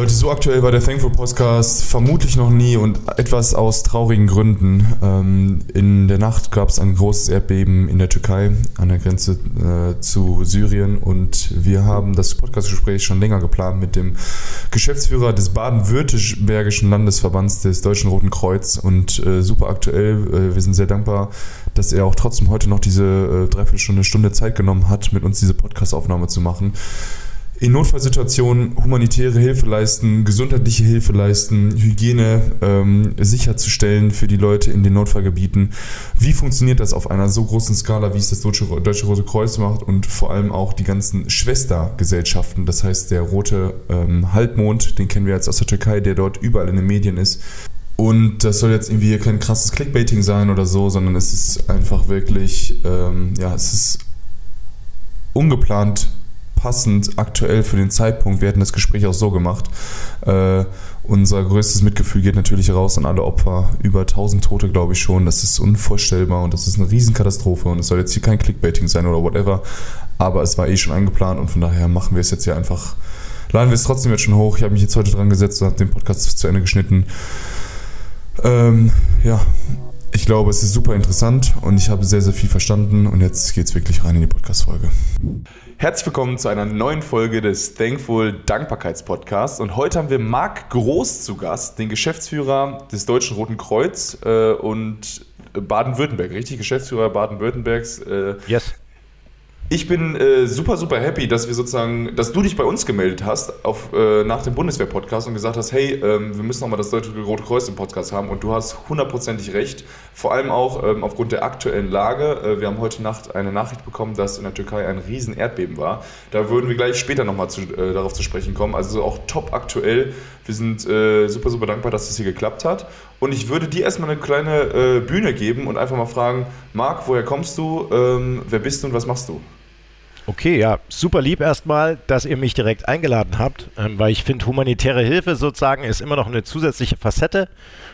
Leute, so aktuell war der Thankful Podcast vermutlich noch nie und etwas aus traurigen Gründen. Ähm, in der Nacht gab es ein großes Erdbeben in der Türkei an der Grenze äh, zu Syrien und wir haben das Podcastgespräch schon länger geplant mit dem Geschäftsführer des baden-württembergischen Landesverbands des Deutschen Roten Kreuz und äh, super aktuell. Äh, wir sind sehr dankbar, dass er auch trotzdem heute noch diese äh, Dreiviertelstunde, Stunde Zeit genommen hat, mit uns diese Podcastaufnahme zu machen in Notfallsituationen humanitäre Hilfe leisten, gesundheitliche Hilfe leisten, Hygiene ähm, sicherzustellen für die Leute in den Notfallgebieten. Wie funktioniert das auf einer so großen Skala, wie es das Deutsche, Deutsche Rote Kreuz macht und vor allem auch die ganzen Schwestergesellschaften, das heißt der Rote ähm, Halbmond, den kennen wir jetzt aus der Türkei, der dort überall in den Medien ist. Und das soll jetzt irgendwie kein krasses Clickbaiting sein oder so, sondern es ist einfach wirklich, ähm, ja, es ist ungeplant passend aktuell für den Zeitpunkt. Wir hätten das Gespräch auch so gemacht. Äh, unser größtes Mitgefühl geht natürlich raus an alle Opfer. Über 1000 Tote, glaube ich schon. Das ist unvorstellbar und das ist eine Riesenkatastrophe. Und es soll jetzt hier kein Clickbaiting sein oder whatever. Aber es war eh schon eingeplant und von daher machen wir es jetzt hier einfach. Laden wir es trotzdem jetzt schon hoch. Ich habe mich jetzt heute dran gesetzt und habe den Podcast zu Ende geschnitten. Ähm, ja, ich glaube, es ist super interessant und ich habe sehr, sehr viel verstanden. Und jetzt geht es wirklich rein in die Podcast-Folge. Herzlich willkommen zu einer neuen Folge des Thankful Dankbarkeitspodcasts. Und heute haben wir Marc Groß zu Gast, den Geschäftsführer des Deutschen Roten Kreuz äh, und Baden-Württemberg, richtig? Geschäftsführer Baden-Württembergs. Äh, yes. Ich bin äh, super, super happy, dass wir sozusagen, dass du dich bei uns gemeldet hast auf, äh, nach dem Bundeswehr-Podcast und gesagt hast, hey, ähm, wir müssen nochmal das Deutsche Rote Kreuz im Podcast haben und du hast hundertprozentig recht. Vor allem auch ähm, aufgrund der aktuellen Lage. Äh, wir haben heute Nacht eine Nachricht bekommen, dass in der Türkei ein riesen Erdbeben war. Da würden wir gleich später nochmal zu, äh, darauf zu sprechen kommen. Also auch top aktuell. Wir sind äh, super, super dankbar, dass das hier geklappt hat. Und ich würde dir erstmal eine kleine äh, Bühne geben und einfach mal fragen, Marc, woher kommst du, ähm, wer bist du und was machst du? Okay, ja, super lieb erstmal, dass ihr mich direkt eingeladen habt, ähm, weil ich finde, humanitäre Hilfe sozusagen ist immer noch eine zusätzliche Facette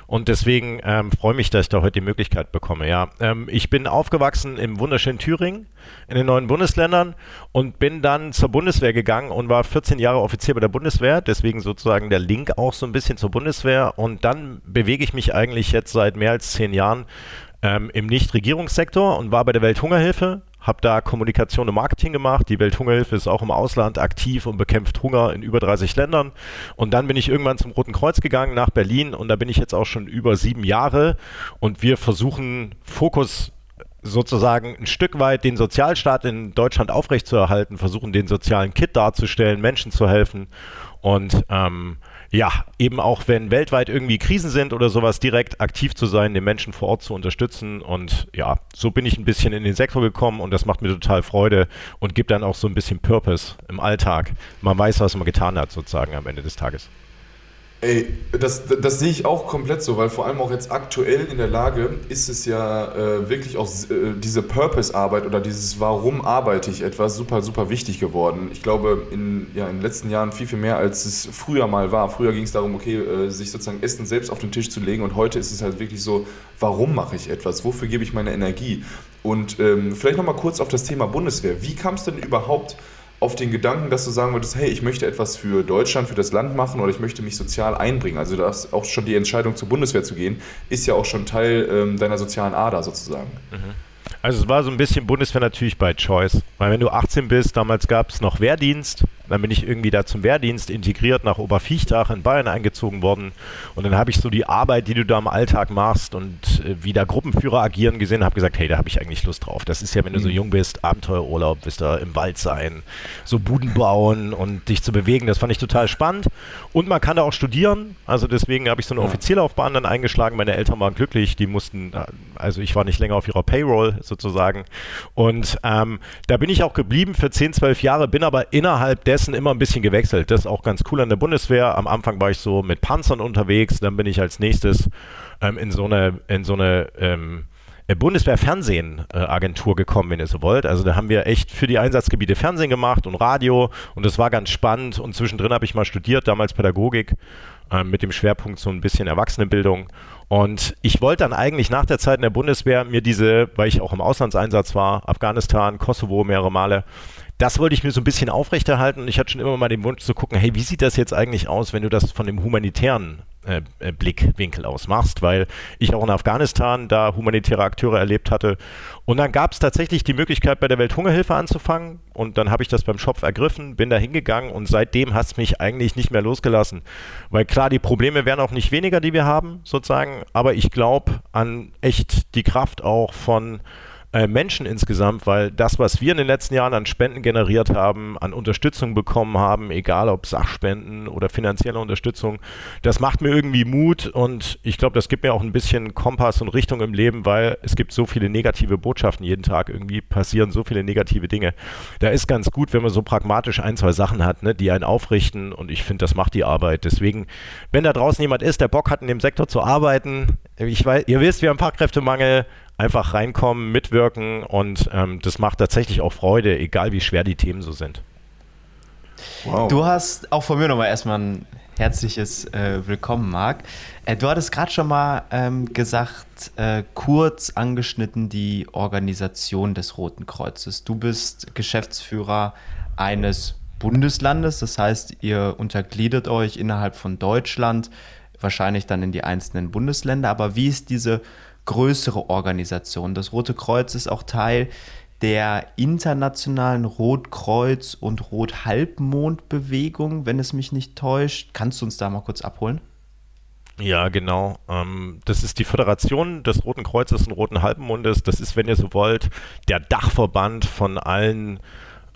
und deswegen ähm, freue mich, dass ich da heute die Möglichkeit bekomme. Ja, ähm, ich bin aufgewachsen im wunderschönen Thüringen, in den neuen Bundesländern und bin dann zur Bundeswehr gegangen und war 14 Jahre Offizier bei der Bundeswehr, deswegen sozusagen der Link auch so ein bisschen zur Bundeswehr und dann bewege ich mich eigentlich jetzt seit mehr als zehn Jahren ähm, im Nichtregierungssektor und war bei der Welthungerhilfe habe da Kommunikation und Marketing gemacht. Die Welthungerhilfe ist auch im Ausland aktiv und bekämpft Hunger in über 30 Ländern. Und dann bin ich irgendwann zum Roten Kreuz gegangen nach Berlin und da bin ich jetzt auch schon über sieben Jahre und wir versuchen Fokus sozusagen ein Stück weit den Sozialstaat in Deutschland aufrechtzuerhalten, versuchen den sozialen Kit darzustellen, Menschen zu helfen und ähm, ja, eben auch wenn weltweit irgendwie Krisen sind oder sowas, direkt aktiv zu sein, den Menschen vor Ort zu unterstützen. Und ja, so bin ich ein bisschen in den Sektor gekommen und das macht mir total Freude und gibt dann auch so ein bisschen Purpose im Alltag. Man weiß, was man getan hat, sozusagen am Ende des Tages. Ey, das, das sehe ich auch komplett so, weil vor allem auch jetzt aktuell in der Lage ist es ja äh, wirklich auch äh, diese Purpose-Arbeit oder dieses Warum arbeite ich etwas super, super wichtig geworden. Ich glaube, in, ja, in den letzten Jahren viel, viel mehr, als es früher mal war. Früher ging es darum, okay, äh, sich sozusagen Essen selbst auf den Tisch zu legen und heute ist es halt wirklich so, warum mache ich etwas? Wofür gebe ich meine Energie? Und ähm, vielleicht nochmal kurz auf das Thema Bundeswehr. Wie kam es denn überhaupt auf den Gedanken, dass du sagen würdest, hey, ich möchte etwas für Deutschland, für das Land machen oder ich möchte mich sozial einbringen. Also das auch schon die Entscheidung zur Bundeswehr zu gehen, ist ja auch schon Teil ähm, deiner sozialen Ader sozusagen. Mhm. Also es war so ein bisschen Bundeswehr natürlich bei Choice. Weil wenn du 18 bist, damals gab es noch Wehrdienst. Dann bin ich irgendwie da zum Wehrdienst integriert nach Oberviechtach in Bayern eingezogen worden. Und dann habe ich so die Arbeit, die du da im Alltag machst und äh, wie da Gruppenführer agieren gesehen, habe gesagt, hey, da habe ich eigentlich Lust drauf. Das ist ja, wenn du so mhm. jung bist, Abenteuerurlaub, bist da im Wald sein, so Buden bauen und dich zu bewegen. Das fand ich total spannend. Und man kann da auch studieren. Also deswegen habe ich so eine Offizierlaufbahn dann eingeschlagen. Meine Eltern waren glücklich. Die mussten, äh, also ich war nicht länger auf ihrer Payroll sozusagen. Und ähm, da bin ich auch geblieben für 10, 12 Jahre, bin aber innerhalb dessen immer ein bisschen gewechselt. Das ist auch ganz cool an der Bundeswehr. Am Anfang war ich so mit Panzern unterwegs, dann bin ich als nächstes ähm, in so eine, in so eine ähm, äh, Bundeswehr-Fernsehen-Agentur gekommen, wenn ihr so wollt. Also da haben wir echt für die Einsatzgebiete Fernsehen gemacht und Radio und das war ganz spannend und zwischendrin habe ich mal studiert, damals Pädagogik äh, mit dem Schwerpunkt so ein bisschen Erwachsenenbildung und ich wollte dann eigentlich nach der Zeit in der Bundeswehr mir diese, weil ich auch im Auslandseinsatz war, Afghanistan, Kosovo mehrere Male, das wollte ich mir so ein bisschen aufrechterhalten und ich hatte schon immer mal den Wunsch zu gucken, hey, wie sieht das jetzt eigentlich aus, wenn du das von dem humanitären äh, äh, Blickwinkel aus machst, weil ich auch in Afghanistan da humanitäre Akteure erlebt hatte. Und dann gab es tatsächlich die Möglichkeit, bei der Welthungerhilfe anzufangen. Und dann habe ich das beim Schopf ergriffen, bin da hingegangen und seitdem hat es mich eigentlich nicht mehr losgelassen. Weil klar, die Probleme werden auch nicht weniger, die wir haben, sozusagen. Aber ich glaube an echt die Kraft auch von äh, Menschen insgesamt, weil das, was wir in den letzten Jahren an Spenden generiert haben, an Unterstützung bekommen haben, egal ob Sachspenden oder finanzielle Unterstützung, das macht mir irgendwie Mut und ich glaube, das gibt mir auch ein bisschen Kompass und Richtung im Leben, weil es gibt so viele negative Botschaften jeden Tag, irgendwie passieren so viele negative Dinge. Da ist ganz gut, wenn man so pragmatisch ein, zwei Sachen hat, ne, die einen aufrichten und ich finde, das macht die Arbeit. Deswegen, wenn da draußen jemand ist, der Bock hat, in dem Sektor zu arbeiten, ich weiß, ihr wisst, wir haben Fachkräftemangel, einfach reinkommen, mitwirken und ähm, das macht tatsächlich auch Freude, egal wie schwer die Themen so sind. Wow. Du hast auch von mir nochmal erstmal ein herzliches äh, Willkommen, Marc. Äh, du hattest gerade schon mal ähm, gesagt, äh, kurz angeschnitten die Organisation des Roten Kreuzes. Du bist Geschäftsführer eines Bundeslandes, das heißt, ihr untergliedert euch innerhalb von Deutschland, wahrscheinlich dann in die einzelnen Bundesländer. Aber wie ist diese größere Organisation. Das Rote Kreuz ist auch Teil der internationalen Rotkreuz- und Rothalbmondbewegung, wenn es mich nicht täuscht. Kannst du uns da mal kurz abholen? Ja, genau. Ähm, das ist die Föderation des Roten Kreuzes und Roten Halbmondes. Das ist, wenn ihr so wollt, der Dachverband von allen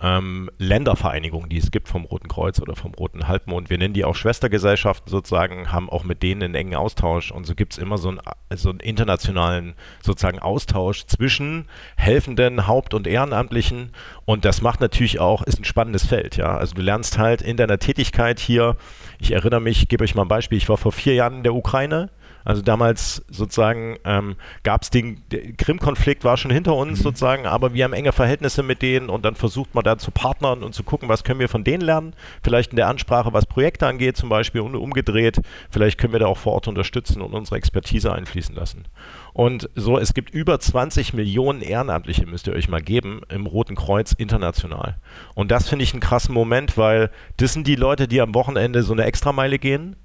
ähm, Ländervereinigungen, die es gibt vom Roten Kreuz oder vom Roten Halbmond. Wir nennen die auch Schwestergesellschaften sozusagen, haben auch mit denen einen engen Austausch und so gibt es immer so einen, so einen internationalen sozusagen Austausch zwischen Helfenden, Haupt- und Ehrenamtlichen und das macht natürlich auch, ist ein spannendes Feld, ja. Also du lernst halt in deiner Tätigkeit hier, ich erinnere mich, gebe euch mal ein Beispiel, ich war vor vier Jahren in der Ukraine also damals sozusagen ähm, gab es den, der Krim-Konflikt war schon hinter uns mhm. sozusagen, aber wir haben enge Verhältnisse mit denen und dann versucht man da zu partnern und zu gucken, was können wir von denen lernen. Vielleicht in der Ansprache, was Projekte angeht zum Beispiel und umgedreht. Vielleicht können wir da auch vor Ort unterstützen und unsere Expertise einfließen lassen. Und so, es gibt über 20 Millionen Ehrenamtliche, müsst ihr euch mal geben, im Roten Kreuz international. Und das finde ich einen krassen Moment, weil das sind die Leute, die am Wochenende so eine Extrameile gehen,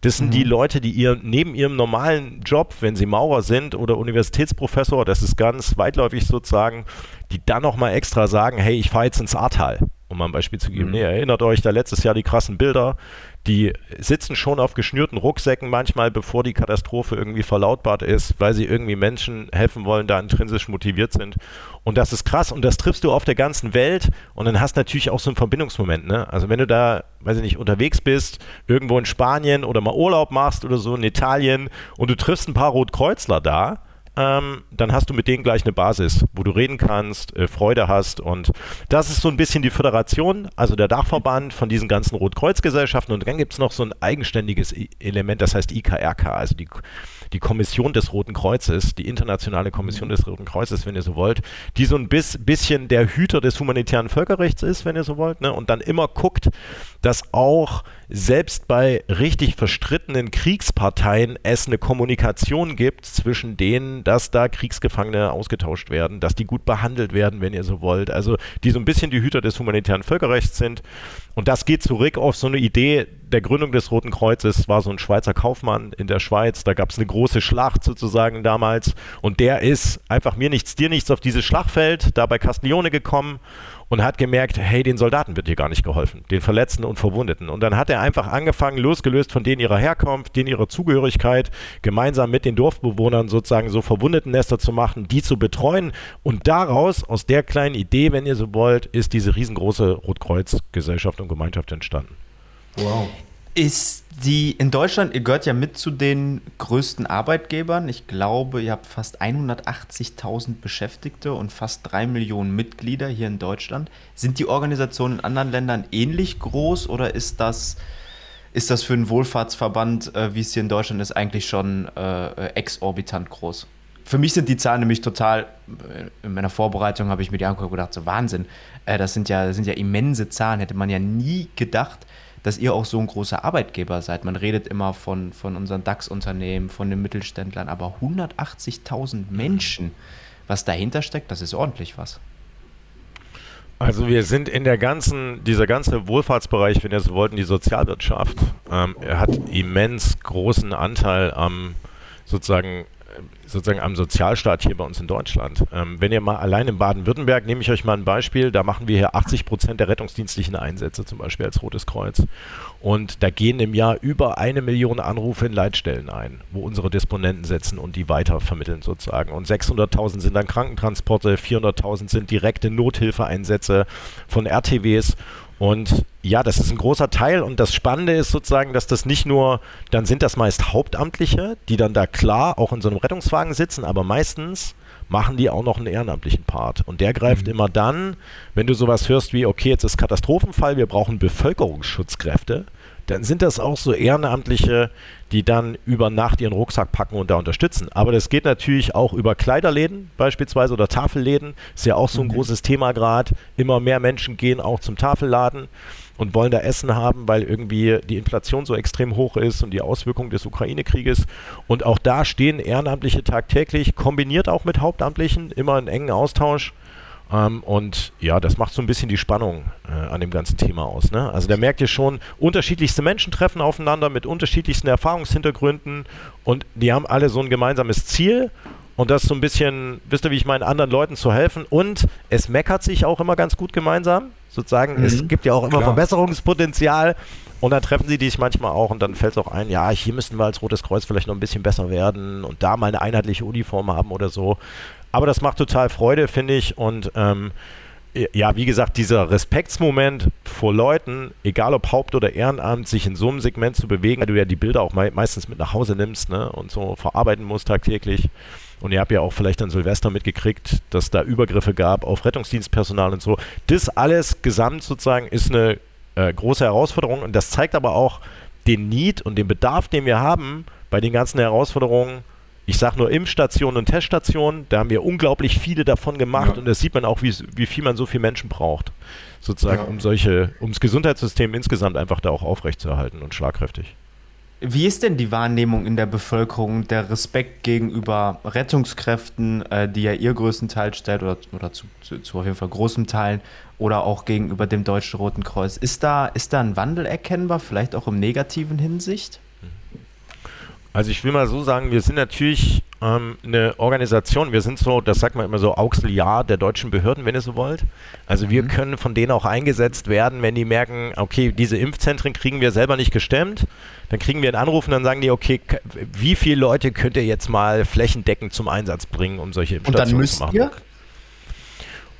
das sind mhm. die Leute, die ihr neben ihrem normalen Job, wenn sie Maurer sind oder Universitätsprofessor, das ist ganz weitläufig sozusagen, die dann nochmal extra sagen, hey, ich fahre jetzt ins Ahrtal, um mal ein Beispiel zu geben. Mhm. Nee, erinnert euch da letztes Jahr die krassen Bilder, die sitzen schon auf geschnürten Rucksäcken manchmal, bevor die Katastrophe irgendwie verlautbart ist, weil sie irgendwie Menschen helfen wollen, da intrinsisch motiviert sind. Und das ist krass und das triffst du auf der ganzen Welt und dann hast du natürlich auch so einen Verbindungsmoment. Ne? Also wenn du da, weiß ich nicht, unterwegs bist, irgendwo in Spanien oder mal Urlaub machst oder so in Italien und du triffst ein paar Rotkreuzler da, ähm, dann hast du mit denen gleich eine Basis, wo du reden kannst, äh, Freude hast. Und das ist so ein bisschen die Föderation, also der Dachverband von diesen ganzen Rotkreuzgesellschaften. Und dann gibt es noch so ein eigenständiges Element, das heißt IKRK, also die die Kommission des Roten Kreuzes, die internationale Kommission des Roten Kreuzes, wenn ihr so wollt, die so ein bisschen der Hüter des humanitären Völkerrechts ist, wenn ihr so wollt, ne? und dann immer guckt, dass auch selbst bei richtig verstrittenen Kriegsparteien es eine Kommunikation gibt zwischen denen, dass da Kriegsgefangene ausgetauscht werden, dass die gut behandelt werden, wenn ihr so wollt. Also die so ein bisschen die Hüter des humanitären Völkerrechts sind. Und das geht zurück auf so eine Idee der Gründung des Roten Kreuzes, war so ein Schweizer Kaufmann in der Schweiz. Da gab es eine große Schlacht sozusagen damals. Und der ist einfach mir nichts, dir nichts auf dieses Schlachtfeld, da bei Castiglione gekommen und hat gemerkt, hey, den Soldaten wird hier gar nicht geholfen, den Verletzten und Verwundeten. Und dann hat er einfach angefangen, losgelöst von denen ihrer Herkunft, denen ihrer Zugehörigkeit, gemeinsam mit den Dorfbewohnern sozusagen so Verwundetennester zu machen, die zu betreuen. Und daraus, aus der kleinen Idee, wenn ihr so wollt, ist diese riesengroße Rotkreuz-Gesellschaft und Gemeinschaft entstanden. Wow. Ist die in Deutschland, ihr gehört ja mit zu den größten Arbeitgebern. Ich glaube, ihr habt fast 180.000 Beschäftigte und fast drei Millionen Mitglieder hier in Deutschland. Sind die Organisationen in anderen Ländern ähnlich groß oder ist das, ist das für einen Wohlfahrtsverband, äh, wie es hier in Deutschland ist, eigentlich schon äh, exorbitant groß? Für mich sind die Zahlen nämlich total, äh, in meiner Vorbereitung habe ich mir die angeguckt und gedacht, so Wahnsinn, äh, das, sind ja, das sind ja immense Zahlen, hätte man ja nie gedacht dass ihr auch so ein großer Arbeitgeber seid. Man redet immer von, von unseren DAX-Unternehmen, von den Mittelständlern, aber 180.000 Menschen, was dahinter steckt, das ist ordentlich was. Also wir sind in der ganzen, dieser ganze Wohlfahrtsbereich, wenn ihr so wollt, die Sozialwirtschaft, ähm, er hat immens großen Anteil am sozusagen sozusagen am Sozialstaat hier bei uns in Deutschland. Ähm, wenn ihr mal allein in Baden-Württemberg, nehme ich euch mal ein Beispiel, da machen wir hier 80 Prozent der rettungsdienstlichen Einsätze, zum Beispiel als Rotes Kreuz. Und da gehen im Jahr über eine Million Anrufe in Leitstellen ein, wo unsere Disponenten setzen und die weitervermitteln sozusagen. Und 600.000 sind dann Krankentransporte, 400.000 sind direkte Nothilfeeinsätze von RTWs und ja, das ist ein großer Teil und das Spannende ist sozusagen, dass das nicht nur, dann sind das meist Hauptamtliche, die dann da klar auch in so einem Rettungswagen sitzen, aber meistens machen die auch noch einen ehrenamtlichen Part. Und der greift mhm. immer dann, wenn du sowas hörst wie, okay, jetzt ist Katastrophenfall, wir brauchen Bevölkerungsschutzkräfte, dann sind das auch so Ehrenamtliche, die dann über Nacht ihren Rucksack packen und da unterstützen. Aber das geht natürlich auch über Kleiderläden beispielsweise oder Tafelläden. Ist ja auch so ein mhm. großes Thema gerade. Immer mehr Menschen gehen auch zum Tafelladen und wollen da Essen haben, weil irgendwie die Inflation so extrem hoch ist und die Auswirkungen des Ukraine-Krieges. Und auch da stehen Ehrenamtliche tagtäglich, kombiniert auch mit Hauptamtlichen, immer in engen Austausch. Ähm, und ja, das macht so ein bisschen die Spannung äh, an dem ganzen Thema aus. Ne? Also da merkt ihr schon, unterschiedlichste Menschen treffen aufeinander mit unterschiedlichsten Erfahrungshintergründen und die haben alle so ein gemeinsames Ziel und das so ein bisschen, wisst ihr, wie ich meine, anderen Leuten zu helfen. Und es meckert sich auch immer ganz gut gemeinsam. Sozusagen, mhm. es gibt ja auch immer Klar. Verbesserungspotenzial. Und dann treffen sie dich manchmal auch und dann fällt es auch ein, ja, hier müssten wir als Rotes Kreuz vielleicht noch ein bisschen besser werden und da mal eine einheitliche Uniform haben oder so. Aber das macht total Freude, finde ich. Und ähm, ja, wie gesagt, dieser Respektsmoment vor Leuten, egal ob Haupt- oder Ehrenamt, sich in so einem Segment zu bewegen, weil du ja die Bilder auch me meistens mit nach Hause nimmst ne, und so verarbeiten musst tagtäglich. Und ihr habt ja auch vielleicht an Silvester mitgekriegt, dass da Übergriffe gab auf Rettungsdienstpersonal und so. Das alles gesamt sozusagen ist eine äh, große Herausforderung und das zeigt aber auch den Need und den Bedarf, den wir haben bei den ganzen Herausforderungen ich sage nur Impfstationen und Teststationen, da haben wir unglaublich viele davon gemacht ja. und da sieht man auch, wie, wie viel man so viele Menschen braucht, sozusagen, ja. um solche, um das Gesundheitssystem insgesamt einfach da auch aufrechtzuerhalten und schlagkräftig. Wie ist denn die Wahrnehmung in der Bevölkerung, der Respekt gegenüber Rettungskräften, äh, die ja ihr größten stellt oder, oder zu, zu, zu, auf jeden Fall großem Teilen oder auch gegenüber dem Deutschen Roten Kreuz? Ist da, ist da ein Wandel erkennbar, vielleicht auch im negativen Hinsicht? Also ich will mal so sagen, wir sind natürlich ähm, eine Organisation, wir sind so, das sagt man immer so, Auxiliar der deutschen Behörden, wenn ihr so wollt. Also wir mhm. können von denen auch eingesetzt werden, wenn die merken, okay, diese Impfzentren kriegen wir selber nicht gestemmt, dann kriegen wir einen Anruf und dann sagen die, okay, wie viele Leute könnt ihr jetzt mal flächendeckend zum Einsatz bringen, um solche Impfstationen zu machen? Ihr?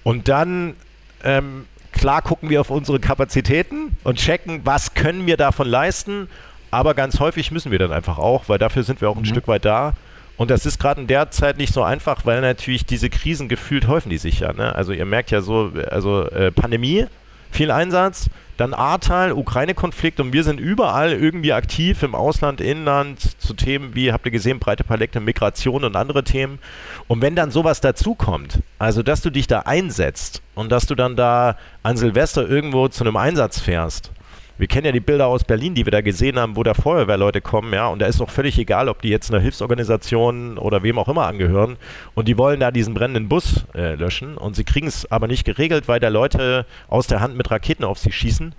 Und dann ähm, klar gucken wir auf unsere Kapazitäten und checken, was können wir davon leisten aber ganz häufig müssen wir dann einfach auch, weil dafür sind wir auch ein mhm. Stück weit da. Und das ist gerade in der Zeit nicht so einfach, weil natürlich diese Krisen gefühlt häufen die sich ja. Ne? Also ihr merkt ja so, also äh, Pandemie, viel Einsatz, dann Ahrtal, Ukraine-Konflikt und wir sind überall irgendwie aktiv im Ausland, Inland zu Themen wie, habt ihr gesehen, breite Palette, Migration und andere Themen. Und wenn dann sowas dazukommt, also dass du dich da einsetzt und dass du dann da an Silvester irgendwo zu einem Einsatz fährst wir kennen ja die Bilder aus Berlin, die wir da gesehen haben, wo da Feuerwehrleute kommen, ja, und da ist doch völlig egal, ob die jetzt einer Hilfsorganisation oder wem auch immer angehören und die wollen da diesen brennenden Bus äh, löschen und sie kriegen es aber nicht geregelt, weil da Leute aus der Hand mit Raketen auf sie schießen.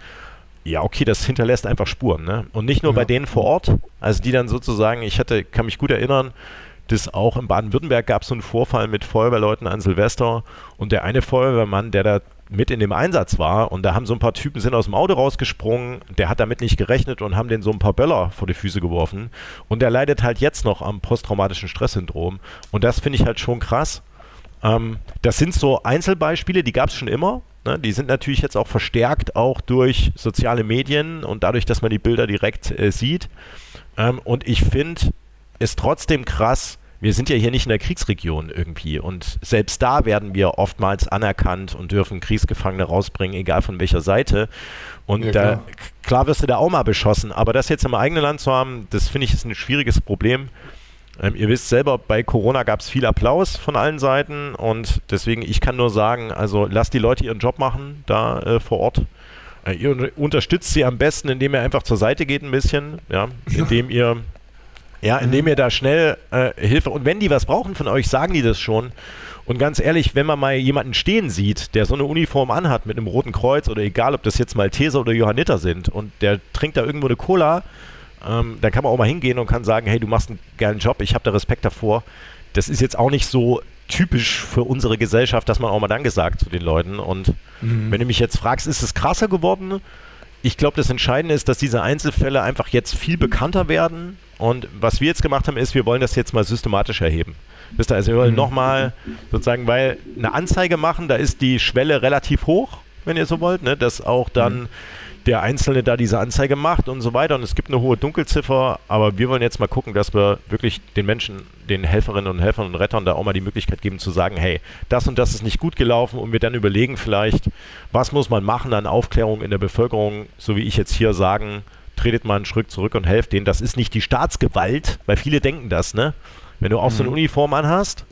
Ja, okay, das hinterlässt einfach Spuren, ne? Und nicht nur ja. bei denen vor Ort, also die dann sozusagen, ich hatte, kann mich gut erinnern, dass auch in Baden-Württemberg gab es so einen Vorfall mit Feuerwehrleuten an Silvester und der eine Feuerwehrmann, der da mit in dem Einsatz war und da haben so ein paar Typen sind aus dem Auto rausgesprungen, der hat damit nicht gerechnet und haben den so ein paar Böller vor die Füße geworfen und der leidet halt jetzt noch am posttraumatischen Stresssyndrom und das finde ich halt schon krass. Ähm, das sind so Einzelbeispiele, die gab es schon immer. Ne? Die sind natürlich jetzt auch verstärkt auch durch soziale Medien und dadurch, dass man die Bilder direkt äh, sieht. Ähm, und ich finde es trotzdem krass, wir sind ja hier nicht in der Kriegsregion irgendwie und selbst da werden wir oftmals anerkannt und dürfen Kriegsgefangene rausbringen, egal von welcher Seite. Und ja, klar. Da, klar wirst du da auch mal beschossen, aber das jetzt im eigenen Land zu haben, das finde ich ist ein schwieriges Problem. Ähm, ihr wisst selber, bei Corona gab es viel Applaus von allen Seiten und deswegen, ich kann nur sagen, also lasst die Leute ihren Job machen da äh, vor Ort. Äh, ihr unterstützt sie am besten, indem ihr einfach zur Seite geht ein bisschen, ja, indem ihr ja, indem ihr da schnell äh, Hilfe und wenn die was brauchen von euch, sagen die das schon. Und ganz ehrlich, wenn man mal jemanden stehen sieht, der so eine Uniform anhat mit einem roten Kreuz oder egal, ob das jetzt Malteser oder Johanniter sind und der trinkt da irgendwo eine Cola, ähm, dann kann man auch mal hingehen und kann sagen, hey, du machst einen geilen Job, ich habe da Respekt davor. Das ist jetzt auch nicht so typisch für unsere Gesellschaft, dass man auch mal Danke sagt zu den Leuten. Und mhm. wenn du mich jetzt fragst, ist es krasser geworden? Ich glaube, das Entscheidende ist, dass diese Einzelfälle einfach jetzt viel bekannter werden. Und was wir jetzt gemacht haben, ist, wir wollen das jetzt mal systematisch erheben. Wisst ihr, also wir wollen mhm. nochmal sozusagen, weil eine Anzeige machen, da ist die Schwelle relativ hoch, wenn ihr so wollt, ne, dass auch dann mhm der Einzelne da diese Anzeige macht und so weiter. Und es gibt eine hohe Dunkelziffer, aber wir wollen jetzt mal gucken, dass wir wirklich den Menschen, den Helferinnen und Helfern und Rettern da auch mal die Möglichkeit geben zu sagen, hey, das und das ist nicht gut gelaufen und wir dann überlegen vielleicht, was muss man machen an Aufklärung in der Bevölkerung, so wie ich jetzt hier sagen, tretet mal einen Schritt zurück und helft denen. Das ist nicht die Staatsgewalt, weil viele denken das, ne? Wenn du auch mhm. so eine mhm. Uniform anhast,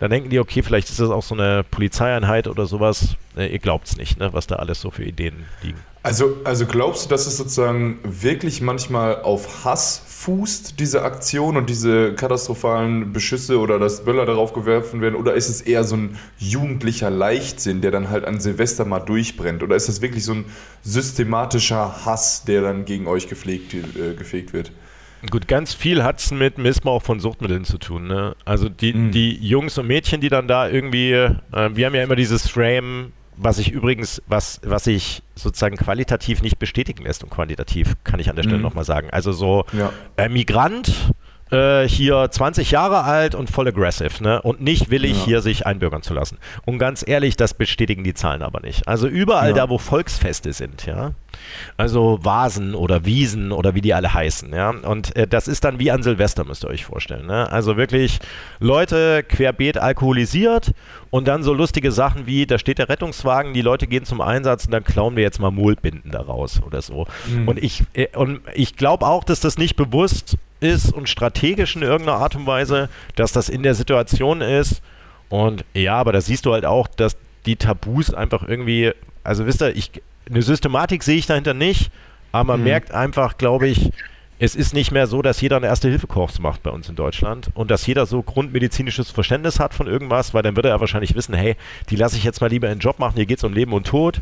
dann denken die, okay, vielleicht ist das auch so eine Polizeieinheit oder sowas. Äh, ihr glaubt es nicht, ne, was da alles so für Ideen liegen. Also, also glaubst du, dass es sozusagen wirklich manchmal auf Hass fußt, diese Aktion und diese katastrophalen Beschüsse oder dass Böller darauf geworfen werden? Oder ist es eher so ein jugendlicher Leichtsinn, der dann halt an Silvester mal durchbrennt? Oder ist das wirklich so ein systematischer Hass, der dann gegen euch gepflegt, äh, gefegt wird? Gut, ganz viel hat es mit Missbrauch von Suchtmitteln zu tun. Ne? Also die, mhm. die Jungs und Mädchen, die dann da irgendwie, äh, wir haben ja immer dieses Frame, was ich übrigens, was, was sich sozusagen qualitativ nicht bestätigen lässt und quantitativ, kann ich an der Stelle mhm. nochmal sagen. Also so ja. äh, Migrant, äh, hier 20 Jahre alt und voll aggressive, ne? Und nicht willig, ja. hier sich einbürgern zu lassen. Und ganz ehrlich, das bestätigen die Zahlen aber nicht. Also überall ja. da, wo Volksfeste sind, ja. Also Vasen oder Wiesen oder wie die alle heißen, ja. Und äh, das ist dann wie an Silvester, müsst ihr euch vorstellen. Ne? Also wirklich Leute querbeet alkoholisiert und dann so lustige Sachen wie, da steht der Rettungswagen, die Leute gehen zum Einsatz und dann klauen wir jetzt mal Mohlbinden daraus oder so. Mhm. Und ich, äh, und ich glaube auch, dass das nicht bewusst ist und strategisch in irgendeiner Art und Weise, dass das in der Situation ist. Und ja, aber da siehst du halt auch, dass die Tabus einfach irgendwie, also wisst ihr, ich, eine Systematik sehe ich dahinter nicht, aber man mhm. merkt einfach, glaube ich, es ist nicht mehr so, dass jeder einen Erste-Hilfe-Kurs macht bei uns in Deutschland und dass jeder so grundmedizinisches Verständnis hat von irgendwas, weil dann würde er wahrscheinlich wissen, hey, die lasse ich jetzt mal lieber einen Job machen, hier geht es um Leben und Tod.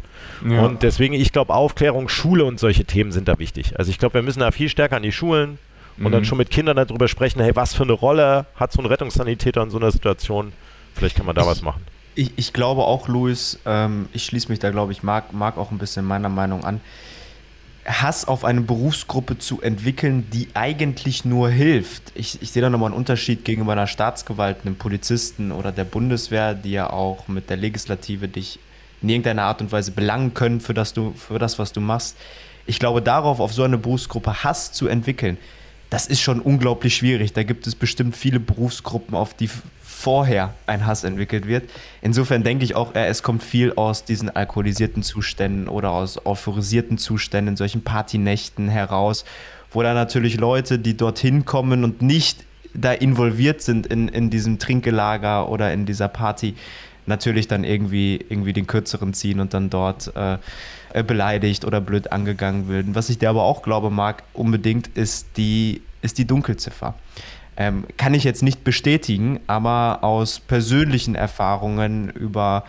Ja. Und deswegen, ich glaube, Aufklärung, Schule und solche Themen sind da wichtig. Also ich glaube, wir müssen da viel stärker an die Schulen, und mhm. dann schon mit Kindern darüber sprechen, hey, was für eine Rolle hat so ein Rettungssanitäter in so einer Situation? Vielleicht kann man da ich, was machen. Ich, ich glaube auch, Luis, ähm, ich schließe mich da, glaube ich, mag, mag auch ein bisschen meiner Meinung an. Hass auf eine Berufsgruppe zu entwickeln, die eigentlich nur hilft. Ich, ich sehe da nochmal einen Unterschied gegenüber einer Staatsgewalt, einem Polizisten oder der Bundeswehr, die ja auch mit der Legislative dich in irgendeiner Art und Weise belangen können für das, du, für das was du machst. Ich glaube, darauf, auf so eine Berufsgruppe Hass zu entwickeln, das ist schon unglaublich schwierig. Da gibt es bestimmt viele Berufsgruppen, auf die vorher ein Hass entwickelt wird. Insofern denke ich auch, es kommt viel aus diesen alkoholisierten Zuständen oder aus euphorisierten Zuständen, solchen Partynächten heraus, wo da natürlich Leute, die dorthin kommen und nicht da involviert sind in, in diesem Trinkgelager oder in dieser Party, natürlich dann irgendwie, irgendwie den Kürzeren ziehen und dann dort äh, äh, beleidigt oder blöd angegangen werden. Was ich dir aber auch glaube, mag, unbedingt, ist die, ist die Dunkelziffer. Ähm, kann ich jetzt nicht bestätigen, aber aus persönlichen Erfahrungen über,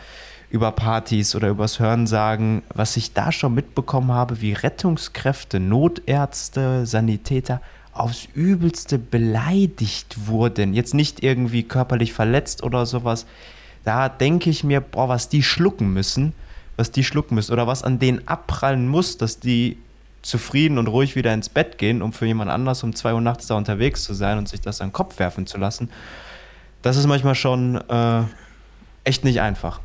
über Partys oder übers Hören sagen, was ich da schon mitbekommen habe, wie Rettungskräfte, Notärzte, Sanitäter aufs Übelste beleidigt wurden. Jetzt nicht irgendwie körperlich verletzt oder sowas, da denke ich mir, boah, was die schlucken müssen, was die schlucken müssen oder was an denen abprallen muss, dass die zufrieden und ruhig wieder ins Bett gehen, um für jemand anders um 2 Uhr nachts da unterwegs zu sein und sich das an den Kopf werfen zu lassen. Das ist manchmal schon äh, echt nicht einfach.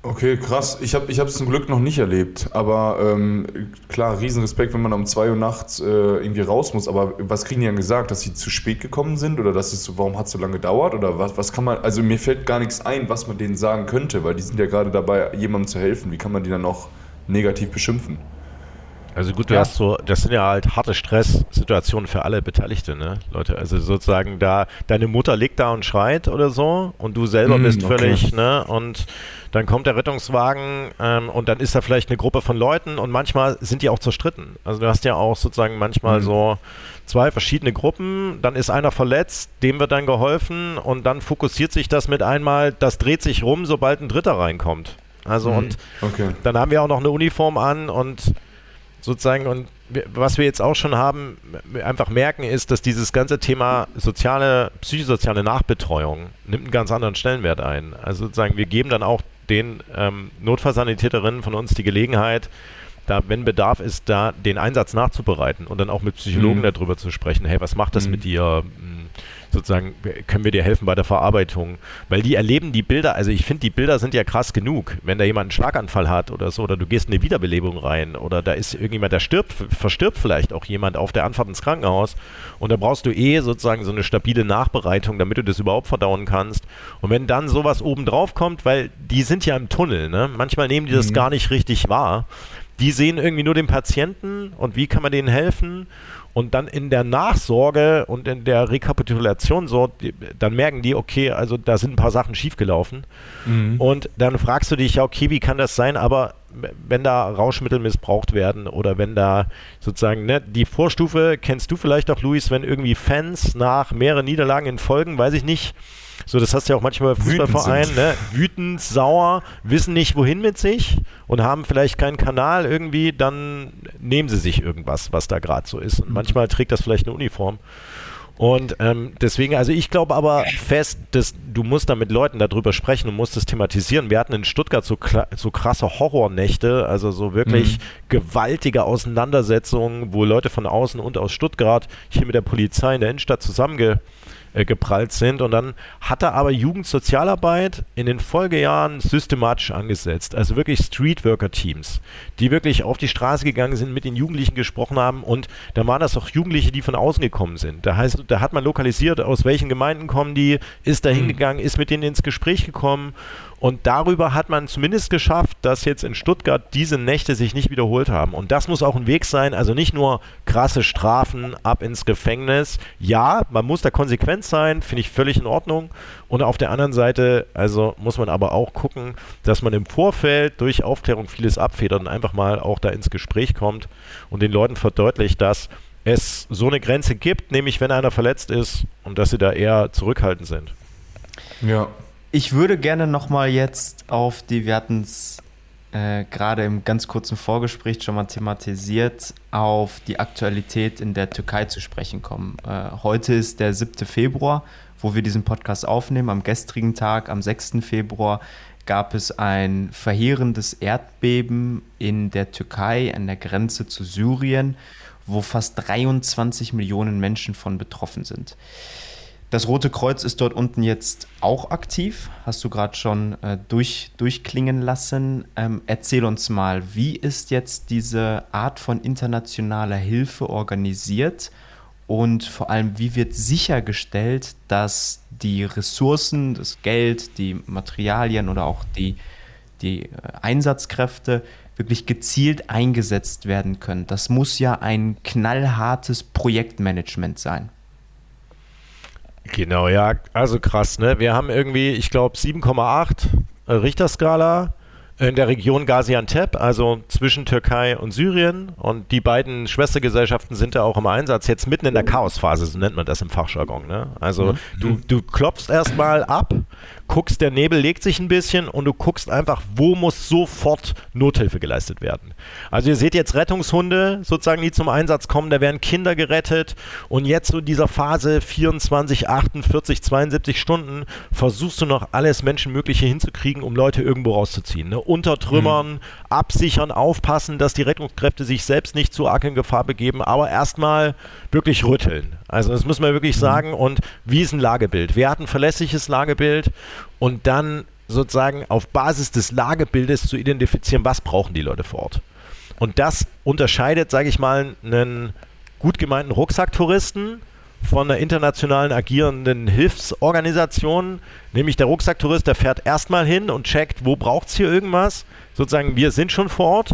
Okay, krass. Ich habe es zum Glück noch nicht erlebt. Aber ähm, klar, Riesenrespekt, wenn man um 2 Uhr nachts äh, irgendwie raus muss. Aber was kriegen die dann gesagt? Dass sie zu spät gekommen sind? Oder dass es, warum hat es so lange gedauert? Oder was, was kann man. Also mir fällt gar nichts ein, was man denen sagen könnte, weil die sind ja gerade dabei, jemandem zu helfen. Wie kann man die dann noch negativ beschimpfen? Also gut, du ja. hast so, das sind ja halt harte Stresssituationen für alle Beteiligte, ne, Leute. Also sozusagen da, deine Mutter liegt da und schreit oder so und du selber mm, bist völlig, okay. ne, und dann kommt der Rettungswagen ähm, und dann ist da vielleicht eine Gruppe von Leuten und manchmal sind die auch zerstritten. Also du hast ja auch sozusagen manchmal mm. so zwei verschiedene Gruppen, dann ist einer verletzt, dem wird dann geholfen und dann fokussiert sich das mit einmal, das dreht sich rum, sobald ein Dritter reinkommt. Also mhm. und okay. dann haben wir auch noch eine Uniform an und sozusagen und was wir jetzt auch schon haben, einfach merken ist, dass dieses ganze Thema soziale, psychosoziale Nachbetreuung nimmt einen ganz anderen Stellenwert ein. Also sozusagen, wir geben dann auch den ähm, Notfallsanitäterinnen von uns die Gelegenheit, da, wenn Bedarf ist, da den Einsatz nachzubereiten und dann auch mit Psychologen mhm. darüber zu sprechen. Hey, was macht das mhm. mit dir? Sozusagen, können wir dir helfen bei der Verarbeitung? Weil die erleben die Bilder, also ich finde, die Bilder sind ja krass genug. Wenn da jemand einen Schlaganfall hat oder so, oder du gehst in eine Wiederbelebung rein, oder da ist irgendjemand, der stirbt, verstirbt vielleicht auch jemand auf der Anfahrt ins Krankenhaus, und da brauchst du eh sozusagen so eine stabile Nachbereitung, damit du das überhaupt verdauen kannst. Und wenn dann sowas oben drauf kommt, weil die sind ja im Tunnel, ne? Manchmal nehmen die das mhm. gar nicht richtig wahr die sehen irgendwie nur den Patienten und wie kann man denen helfen. Und dann in der Nachsorge und in der Rekapitulation so, dann merken die, okay, also da sind ein paar Sachen schiefgelaufen. Mhm. Und dann fragst du dich, ja, okay, wie kann das sein? Aber wenn da Rauschmittel missbraucht werden oder wenn da sozusagen, ne, die Vorstufe kennst du vielleicht auch, Luis, wenn irgendwie Fans nach mehreren Niederlagen in Folgen, weiß ich nicht, so, das hast du ja auch manchmal bei Fußballvereinen, ne? wütend, sauer, wissen nicht wohin mit sich und haben vielleicht keinen Kanal irgendwie, dann nehmen sie sich irgendwas, was da gerade so ist. Und mhm. manchmal trägt das vielleicht eine Uniform. Und ähm, deswegen, also ich glaube aber fest, dass du musst da mit Leuten darüber sprechen und musst es thematisieren. Wir hatten in Stuttgart so, so krasse Horrornächte, also so wirklich mhm. gewaltige Auseinandersetzungen, wo Leute von außen und aus Stuttgart hier mit der Polizei in der Innenstadt zusammenge äh, geprallt sind. Und dann hat er aber Jugendsozialarbeit in den Folgejahren systematisch angesetzt. Also wirklich Streetworker-Teams, die wirklich auf die Straße gegangen sind, mit den Jugendlichen gesprochen haben. Und da waren das auch Jugendliche, die von außen gekommen sind. Da heißt, da hat man lokalisiert, aus welchen Gemeinden kommen die, ist da mhm. hingegangen, ist mit denen ins Gespräch gekommen und darüber hat man zumindest geschafft, dass jetzt in Stuttgart diese Nächte sich nicht wiederholt haben. Und das muss auch ein Weg sein, also nicht nur krasse Strafen ab ins Gefängnis. Ja, man muss da konsequent sein, finde ich völlig in Ordnung. Und auf der anderen Seite, also muss man aber auch gucken, dass man im Vorfeld durch Aufklärung vieles abfedert und einfach mal auch da ins Gespräch kommt und den Leuten verdeutlicht, dass es so eine Grenze gibt, nämlich wenn einer verletzt ist und dass sie da eher zurückhaltend sind. Ja, ich würde gerne nochmal jetzt auf die, wir hatten es äh, gerade im ganz kurzen Vorgespräch schon mal thematisiert, auf die Aktualität in der Türkei zu sprechen kommen. Äh, heute ist der 7. Februar, wo wir diesen Podcast aufnehmen. Am gestrigen Tag, am 6. Februar, gab es ein verheerendes Erdbeben in der Türkei an der Grenze zu Syrien, wo fast 23 Millionen Menschen von betroffen sind. Das Rote Kreuz ist dort unten jetzt auch aktiv, hast du gerade schon äh, durch, durchklingen lassen. Ähm, erzähl uns mal, wie ist jetzt diese Art von internationaler Hilfe organisiert und vor allem, wie wird sichergestellt, dass die Ressourcen, das Geld, die Materialien oder auch die, die äh, Einsatzkräfte wirklich gezielt eingesetzt werden können? Das muss ja ein knallhartes Projektmanagement sein. Genau, ja, also krass, ne? Wir haben irgendwie, ich glaube, 7,8 äh, Richterskala in der Region Gaziantep, also zwischen Türkei und Syrien. Und die beiden Schwestergesellschaften sind da auch im Einsatz, jetzt mitten in der Chaosphase, so nennt man das im Fachjargon. Ne? Also mhm. du, du klopfst erstmal ab, guckst, der Nebel legt sich ein bisschen und du guckst einfach, wo muss sofort Nothilfe geleistet werden. Also ihr seht jetzt Rettungshunde sozusagen, die zum Einsatz kommen, da werden Kinder gerettet und jetzt so in dieser Phase 24, 48, 72 Stunden versuchst du noch alles Menschenmögliche hinzukriegen, um Leute irgendwo rauszuziehen. Ne? Untertrümmern, mhm. absichern, aufpassen, dass die Rettungskräfte sich selbst nicht zu arg in Gefahr begeben, aber erstmal wirklich rütteln. Also das muss man wirklich mhm. sagen. Und wie ist ein Lagebild? Wer hat ein verlässliches Lagebild? Und dann sozusagen auf Basis des Lagebildes zu identifizieren, was brauchen die Leute vor Ort. Und das unterscheidet, sage ich mal, einen gut gemeinten Rucksacktouristen von einer internationalen agierenden Hilfsorganisation, nämlich der Rucksacktourist, der fährt erstmal hin und checkt, wo braucht es hier irgendwas. Sozusagen, wir sind schon vor Ort,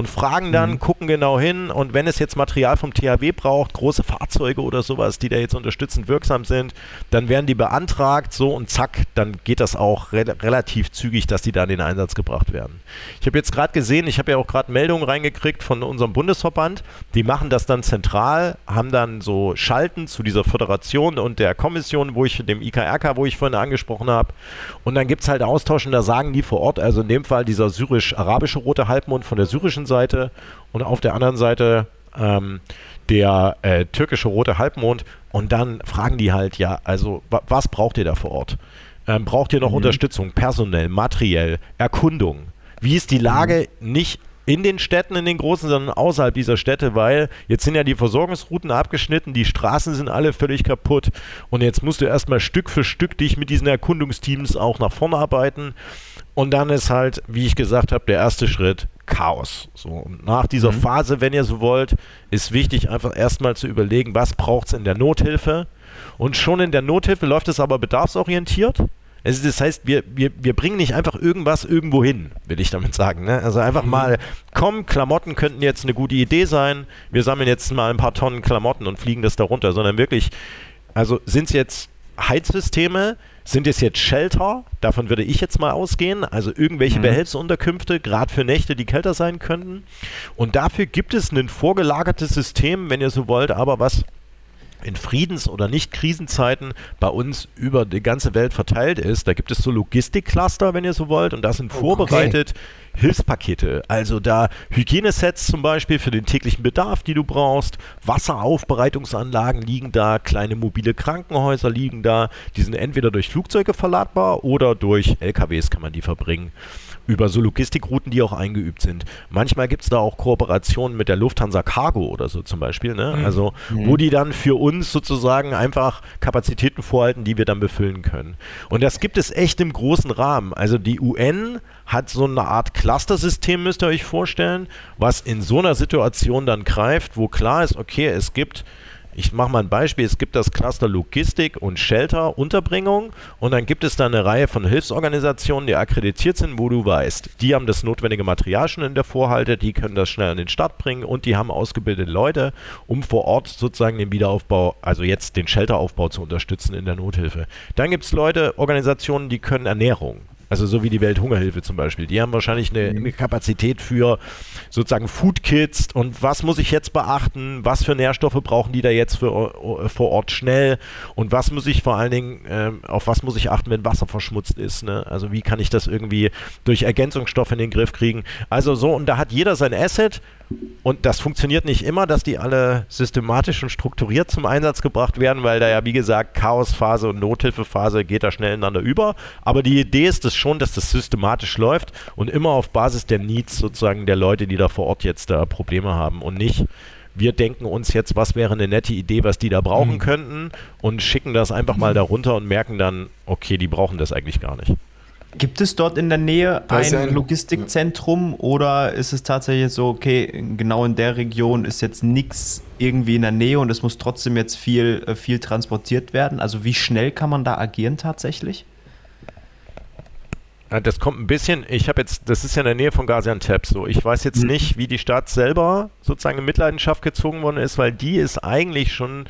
und fragen dann, mhm. gucken genau hin und wenn es jetzt Material vom THW braucht, große Fahrzeuge oder sowas, die da jetzt unterstützend wirksam sind, dann werden die beantragt, so und zack, dann geht das auch re relativ zügig, dass die da in den Einsatz gebracht werden. Ich habe jetzt gerade gesehen, ich habe ja auch gerade Meldungen reingekriegt von unserem Bundesverband, die machen das dann zentral, haben dann so Schalten zu dieser Föderation und der Kommission, wo ich, dem IKRK, wo ich vorhin angesprochen habe, und dann gibt es halt Austausch und da sagen die vor Ort, also in dem Fall dieser syrisch-arabische Rote Halbmond von der syrischen Seite und auf der anderen Seite ähm, der äh, türkische Rote Halbmond und dann fragen die halt, ja, also was braucht ihr da vor Ort? Ähm, braucht ihr noch mhm. Unterstützung, personell, materiell, Erkundung? Wie ist die Lage mhm. nicht in den Städten, in den großen, sondern außerhalb dieser Städte, weil jetzt sind ja die Versorgungsrouten abgeschnitten, die Straßen sind alle völlig kaputt und jetzt musst du erstmal Stück für Stück dich mit diesen Erkundungsteams auch nach vorne arbeiten. Und dann ist halt, wie ich gesagt habe, der erste Schritt Chaos. So, und nach dieser mhm. Phase, wenn ihr so wollt, ist wichtig, einfach erstmal zu überlegen, was braucht es in der Nothilfe. Und schon in der Nothilfe läuft es aber bedarfsorientiert. Also das heißt, wir, wir, wir bringen nicht einfach irgendwas irgendwo hin, will ich damit sagen. Ne? Also einfach mhm. mal, komm, Klamotten könnten jetzt eine gute Idee sein. Wir sammeln jetzt mal ein paar Tonnen Klamotten und fliegen das darunter, sondern wirklich, also sind es jetzt Heizsysteme, sind es jetzt Shelter? Davon würde ich jetzt mal ausgehen. Also irgendwelche mhm. Behelfsunterkünfte, gerade für Nächte, die kälter sein könnten. Und dafür gibt es ein vorgelagertes System, wenn ihr so wollt, aber was in Friedens- oder Nicht-Krisenzeiten bei uns über die ganze Welt verteilt ist. Da gibt es so Logistikcluster, wenn ihr so wollt, und das sind oh, vorbereitet okay. Hilfspakete. Also da Hygienesets zum Beispiel für den täglichen Bedarf, die du brauchst, Wasseraufbereitungsanlagen liegen da, kleine mobile Krankenhäuser liegen da. Die sind entweder durch Flugzeuge verladbar oder durch LKWs kann man die verbringen über so Logistikrouten, die auch eingeübt sind. Manchmal gibt es da auch Kooperationen mit der Lufthansa Cargo oder so zum Beispiel, ne? Mhm. also mhm. wo die dann für uns sozusagen einfach Kapazitäten vorhalten, die wir dann befüllen können. Und das gibt es echt im großen Rahmen. Also die UN hat so eine Art Cluster-System, müsst ihr euch vorstellen, was in so einer Situation dann greift, wo klar ist, okay, es gibt ich mache mal ein Beispiel, es gibt das Cluster Logistik und Shelter Unterbringung und dann gibt es da eine Reihe von Hilfsorganisationen, die akkreditiert sind, wo du weißt, die haben das notwendige Material schon in der Vorhalte, die können das schnell an den Start bringen und die haben ausgebildete Leute, um vor Ort sozusagen den Wiederaufbau, also jetzt den Shelteraufbau zu unterstützen in der Nothilfe. Dann gibt es Leute, Organisationen, die können Ernährung. Also so wie die Welthungerhilfe zum Beispiel. Die haben wahrscheinlich eine, mhm. eine Kapazität für sozusagen Food Kits und was muss ich jetzt beachten, was für Nährstoffe brauchen die da jetzt für, vor Ort schnell und was muss ich vor allen Dingen, äh, auf was muss ich achten, wenn Wasser verschmutzt ist. Ne? Also wie kann ich das irgendwie durch Ergänzungsstoffe in den Griff kriegen. Also so, und da hat jeder sein Asset und das funktioniert nicht immer, dass die alle systematisch und strukturiert zum Einsatz gebracht werden, weil da ja, wie gesagt, Chaosphase und Nothilfephase geht da schnell ineinander über. Aber die Idee ist es schon, dass das systematisch läuft und immer auf Basis der Needs sozusagen der Leute, die da vor Ort jetzt da Probleme haben und nicht wir denken uns jetzt, was wäre eine nette Idee, was die da brauchen mhm. könnten und schicken das einfach mal darunter und merken dann, okay, die brauchen das eigentlich gar nicht. Gibt es dort in der Nähe ein, ein Logistikzentrum oder ist es tatsächlich so, okay, genau in der Region ist jetzt nichts irgendwie in der Nähe und es muss trotzdem jetzt viel, äh, viel transportiert werden? Also wie schnell kann man da agieren tatsächlich? Das kommt ein bisschen, ich habe jetzt, das ist ja in der Nähe von Gaziantep so. Ich weiß jetzt mhm. nicht, wie die Stadt selber sozusagen in Mitleidenschaft gezogen worden ist, weil die ist eigentlich schon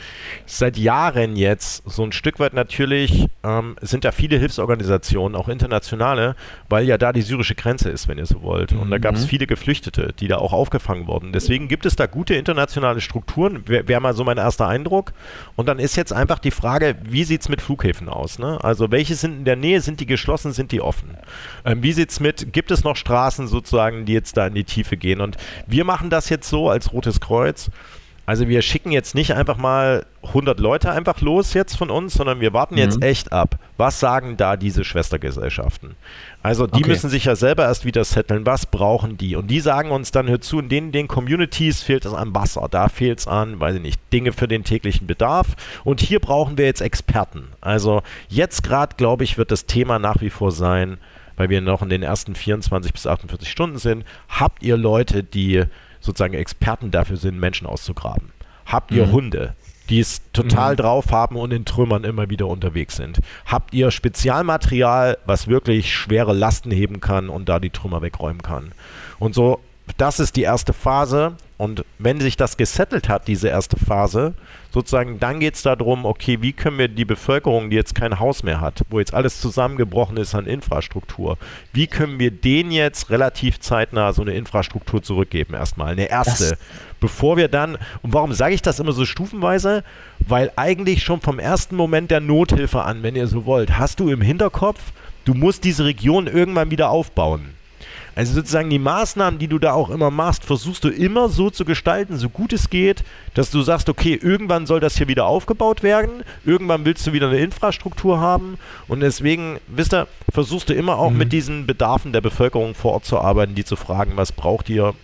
seit Jahren jetzt so ein Stück weit natürlich, ähm, sind da viele Hilfsorganisationen, auch internationale, weil ja da die syrische Grenze ist, wenn ihr so wollt. Und mhm. da gab es viele Geflüchtete, die da auch aufgefangen wurden. Deswegen gibt es da gute internationale Strukturen, wäre wär mal so mein erster Eindruck. Und dann ist jetzt einfach die Frage, wie sieht es mit Flughäfen aus? Ne? Also welche sind in der Nähe, sind die geschlossen, sind die offen? Ähm, wie sieht es mit, gibt es noch Straßen sozusagen, die jetzt da in die Tiefe gehen? Und wir machen das jetzt so als Rotes Kreuz. Also wir schicken jetzt nicht einfach mal 100 Leute einfach los jetzt von uns, sondern wir warten mhm. jetzt echt ab. Was sagen da diese Schwestergesellschaften? Also die okay. müssen sich ja selber erst wieder setteln. Was brauchen die? Und die sagen uns dann, hör zu, in den, den Communities fehlt es an Wasser, da fehlt es an, weiß ich nicht, Dinge für den täglichen Bedarf. Und hier brauchen wir jetzt Experten. Also jetzt gerade, glaube ich, wird das Thema nach wie vor sein, weil wir noch in den ersten 24 bis 48 Stunden sind, habt ihr Leute, die sozusagen Experten dafür sind, Menschen auszugraben? Habt ihr mhm. Hunde, die es total mhm. drauf haben und in Trümmern immer wieder unterwegs sind? Habt ihr Spezialmaterial, was wirklich schwere Lasten heben kann und da die Trümmer wegräumen kann? Und so das ist die erste Phase. Und wenn sich das gesettelt hat, diese erste Phase, sozusagen, dann geht es darum, okay, wie können wir die Bevölkerung, die jetzt kein Haus mehr hat, wo jetzt alles zusammengebrochen ist an Infrastruktur, wie können wir denen jetzt relativ zeitnah so eine Infrastruktur zurückgeben? Erstmal eine erste. Das bevor wir dann, und warum sage ich das immer so stufenweise? Weil eigentlich schon vom ersten Moment der Nothilfe an, wenn ihr so wollt, hast du im Hinterkopf, du musst diese Region irgendwann wieder aufbauen. Also sozusagen die Maßnahmen, die du da auch immer machst, versuchst du immer so zu gestalten, so gut es geht, dass du sagst, okay, irgendwann soll das hier wieder aufgebaut werden, irgendwann willst du wieder eine Infrastruktur haben und deswegen, wisst ihr, versuchst du immer auch mhm. mit diesen Bedarfen der Bevölkerung vor Ort zu arbeiten, die zu fragen, was braucht ihr,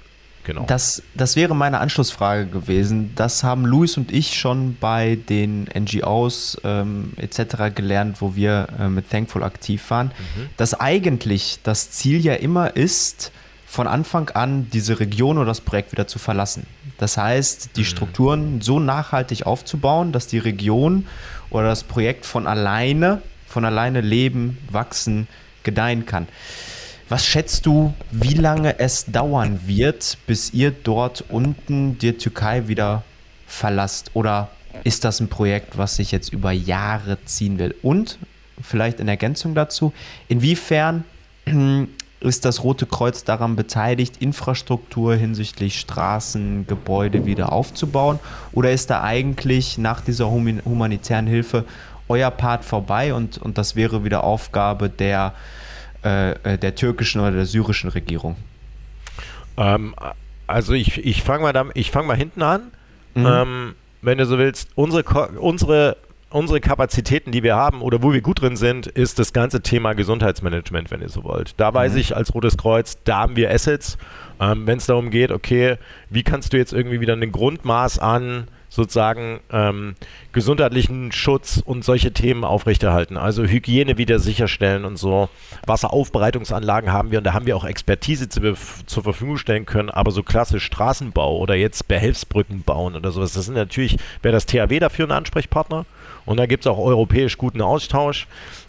Genau. Das, das wäre meine Anschlussfrage gewesen. Das haben Luis und ich schon bei den NGOs ähm, etc. gelernt, wo wir äh, mit Thankful aktiv waren, mhm. dass eigentlich das Ziel ja immer ist, von Anfang an diese Region oder das Projekt wieder zu verlassen. Das heißt, die mhm. Strukturen so nachhaltig aufzubauen, dass die Region oder das Projekt von alleine, von alleine leben, wachsen, gedeihen kann. Was schätzt du, wie lange es dauern wird, bis ihr dort unten die Türkei wieder verlasst? Oder ist das ein Projekt, was sich jetzt über Jahre ziehen will? Und vielleicht in Ergänzung dazu, inwiefern ist das Rote Kreuz daran beteiligt, Infrastruktur hinsichtlich Straßen, Gebäude wieder aufzubauen? Oder ist da eigentlich nach dieser humanitären Hilfe euer Part vorbei und, und das wäre wieder Aufgabe der äh, äh, der türkischen oder der syrischen Regierung? Ähm, also ich, ich fange mal, fang mal hinten an. Mhm. Ähm, wenn du so willst, unsere, unsere, unsere Kapazitäten, die wir haben oder wo wir gut drin sind, ist das ganze Thema Gesundheitsmanagement, wenn ihr so wollt. Da weiß mhm. ich als Rotes Kreuz, da haben wir Assets. Ähm, wenn es darum geht, okay, wie kannst du jetzt irgendwie wieder ein Grundmaß an sozusagen ähm, gesundheitlichen Schutz und solche Themen aufrechterhalten. Also Hygiene wieder sicherstellen und so. Wasseraufbereitungsanlagen haben wir und da haben wir auch Expertise zu, zur Verfügung stellen können. Aber so klassisch Straßenbau oder jetzt Behelfsbrücken bauen oder sowas, das sind natürlich, wäre das THW dafür ein Ansprechpartner. Und da gibt es auch europäisch guten Austausch.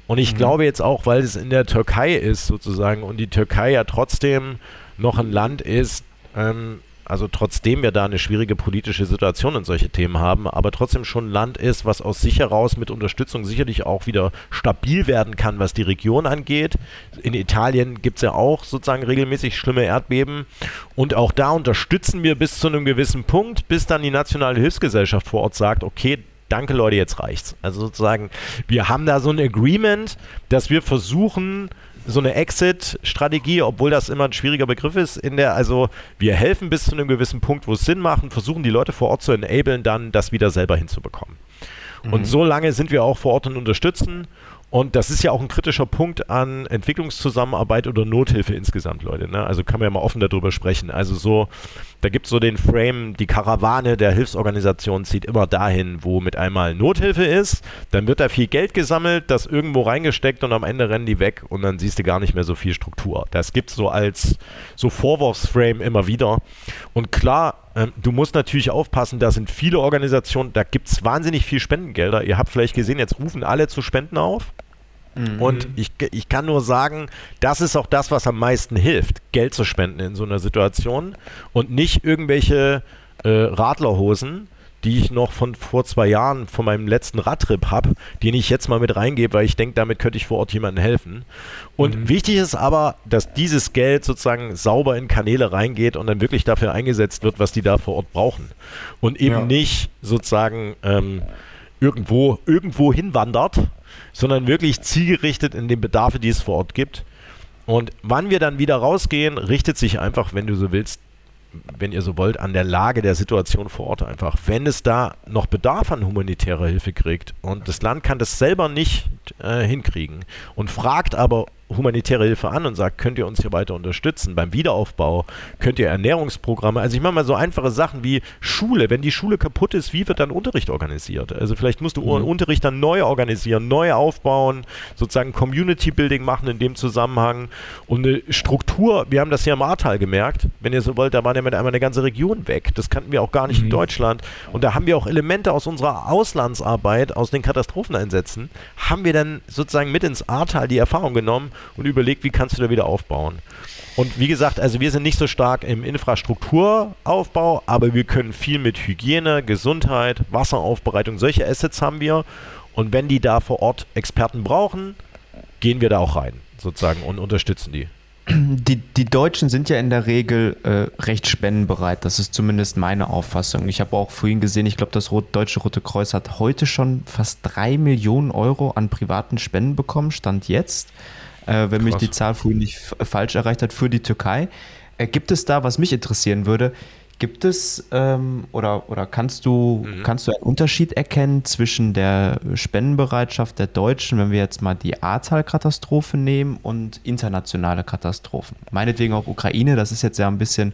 Und ich mhm. glaube jetzt auch, weil es in der Türkei ist sozusagen und die Türkei ja trotzdem noch ein Land ist, ähm, also trotzdem wir da eine schwierige politische Situation und solche Themen haben, aber trotzdem schon ein Land ist, was aus sich heraus mit Unterstützung sicherlich auch wieder stabil werden kann, was die Region angeht. In Italien gibt es ja auch sozusagen regelmäßig schlimme Erdbeben und auch da unterstützen wir bis zu einem gewissen Punkt, bis dann die nationale Hilfsgesellschaft vor Ort sagt, okay, danke Leute, jetzt reicht's. Also sozusagen, wir haben da so ein Agreement, dass wir versuchen, so eine Exit-Strategie, obwohl das immer ein schwieriger Begriff ist, in der, also wir helfen bis zu einem gewissen Punkt, wo es Sinn macht, versuchen die Leute vor Ort zu enablen, dann das wieder selber hinzubekommen. Mhm. Und so lange sind wir auch vor Ort und unterstützen und das ist ja auch ein kritischer Punkt an Entwicklungszusammenarbeit oder Nothilfe insgesamt, Leute. Ne? Also kann man ja mal offen darüber sprechen. Also so, da gibt es so den Frame, die Karawane der Hilfsorganisation zieht immer dahin, wo mit einmal Nothilfe ist. Dann wird da viel Geld gesammelt, das irgendwo reingesteckt und am Ende rennen die weg und dann siehst du gar nicht mehr so viel Struktur. Das gibt es so als so Vorwurfsframe immer wieder. Und klar, ähm, du musst natürlich aufpassen, da sind viele Organisationen, da gibt es wahnsinnig viel Spendengelder. Ihr habt vielleicht gesehen, jetzt rufen alle zu Spenden auf. Mhm. Und ich, ich kann nur sagen, das ist auch das, was am meisten hilft, Geld zu spenden in so einer Situation und nicht irgendwelche äh, Radlerhosen, die ich noch von vor zwei Jahren von meinem letzten Radtrip habe, den ich jetzt mal mit reingebe, weil ich denke, damit könnte ich vor Ort jemandem helfen. Und mhm. wichtig ist aber, dass dieses Geld sozusagen sauber in Kanäle reingeht und dann wirklich dafür eingesetzt wird, was die da vor Ort brauchen. Und eben ja. nicht sozusagen ähm, irgendwo, irgendwo hinwandert, sondern wirklich zielgerichtet in den Bedarfe, die es vor Ort gibt. Und wann wir dann wieder rausgehen, richtet sich einfach, wenn du so willst, wenn ihr so wollt, an der Lage der Situation vor Ort einfach. Wenn es da noch Bedarf an humanitärer Hilfe kriegt und das Land kann das selber nicht äh, hinkriegen und fragt aber humanitäre Hilfe an und sagt, könnt ihr uns hier weiter unterstützen beim Wiederaufbau, könnt ihr Ernährungsprogramme, also ich mache mal so einfache Sachen wie Schule, wenn die Schule kaputt ist, wie wird dann Unterricht organisiert? Also vielleicht musst du mhm. Unterricht dann neu organisieren, neu aufbauen, sozusagen Community Building machen in dem Zusammenhang und eine Struktur, wir haben das hier im Ahrtal gemerkt, wenn ihr so wollt, da war ja mit einmal eine ganze Region weg, das kannten wir auch gar nicht mhm. in Deutschland und da haben wir auch Elemente aus unserer Auslandsarbeit, aus den Katastropheneinsätzen, haben wir dann sozusagen mit ins Ahrtal die Erfahrung genommen und überlegt, wie kannst du da wieder aufbauen. Und wie gesagt, also wir sind nicht so stark im Infrastrukturaufbau, aber wir können viel mit Hygiene, Gesundheit, Wasseraufbereitung, solche Assets haben wir. Und wenn die da vor Ort Experten brauchen, gehen wir da auch rein, sozusagen, und unterstützen die. Die, die Deutschen sind ja in der Regel äh, recht spendenbereit. Das ist zumindest meine Auffassung. Ich habe auch vorhin gesehen, ich glaube, das Rot Deutsche Rote Kreuz hat heute schon fast drei Millionen Euro an privaten Spenden bekommen, stand jetzt äh, wenn Krass. mich die Zahl vorhin nicht falsch erreicht hat, für die Türkei. Äh, gibt es da, was mich interessieren würde, gibt es ähm, oder, oder kannst du, mhm. kannst du einen Unterschied erkennen zwischen der Spendenbereitschaft der Deutschen, wenn wir jetzt mal die Ahrtal-Katastrophe nehmen und internationale Katastrophen? Meinetwegen auch Ukraine, das ist jetzt ja ein bisschen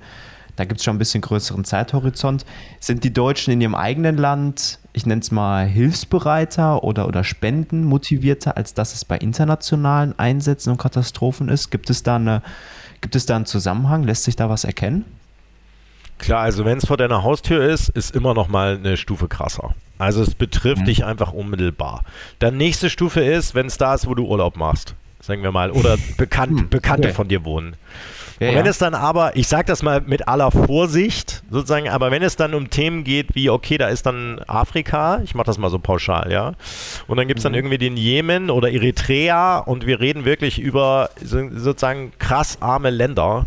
da gibt es schon ein bisschen größeren Zeithorizont. Sind die Deutschen in ihrem eigenen Land, ich nenne es mal, hilfsbereiter oder, oder spendenmotivierter, als dass es bei internationalen Einsätzen und Katastrophen ist? Gibt es da, eine, gibt es da einen Zusammenhang? Lässt sich da was erkennen? Klar, also wenn es vor deiner Haustür ist, ist immer noch mal eine Stufe krasser. Also es betrifft mhm. dich einfach unmittelbar. Dann nächste Stufe ist, wenn es da ist, wo du Urlaub machst, sagen wir mal, oder bekannt, hm, Bekannte okay. von dir wohnen. Ja, und wenn ja. es dann aber, ich sage das mal mit aller Vorsicht sozusagen, aber wenn es dann um Themen geht wie, okay, da ist dann Afrika, ich mache das mal so pauschal, ja, und dann gibt es dann mhm. irgendwie den Jemen oder Eritrea und wir reden wirklich über sozusagen krass arme Länder,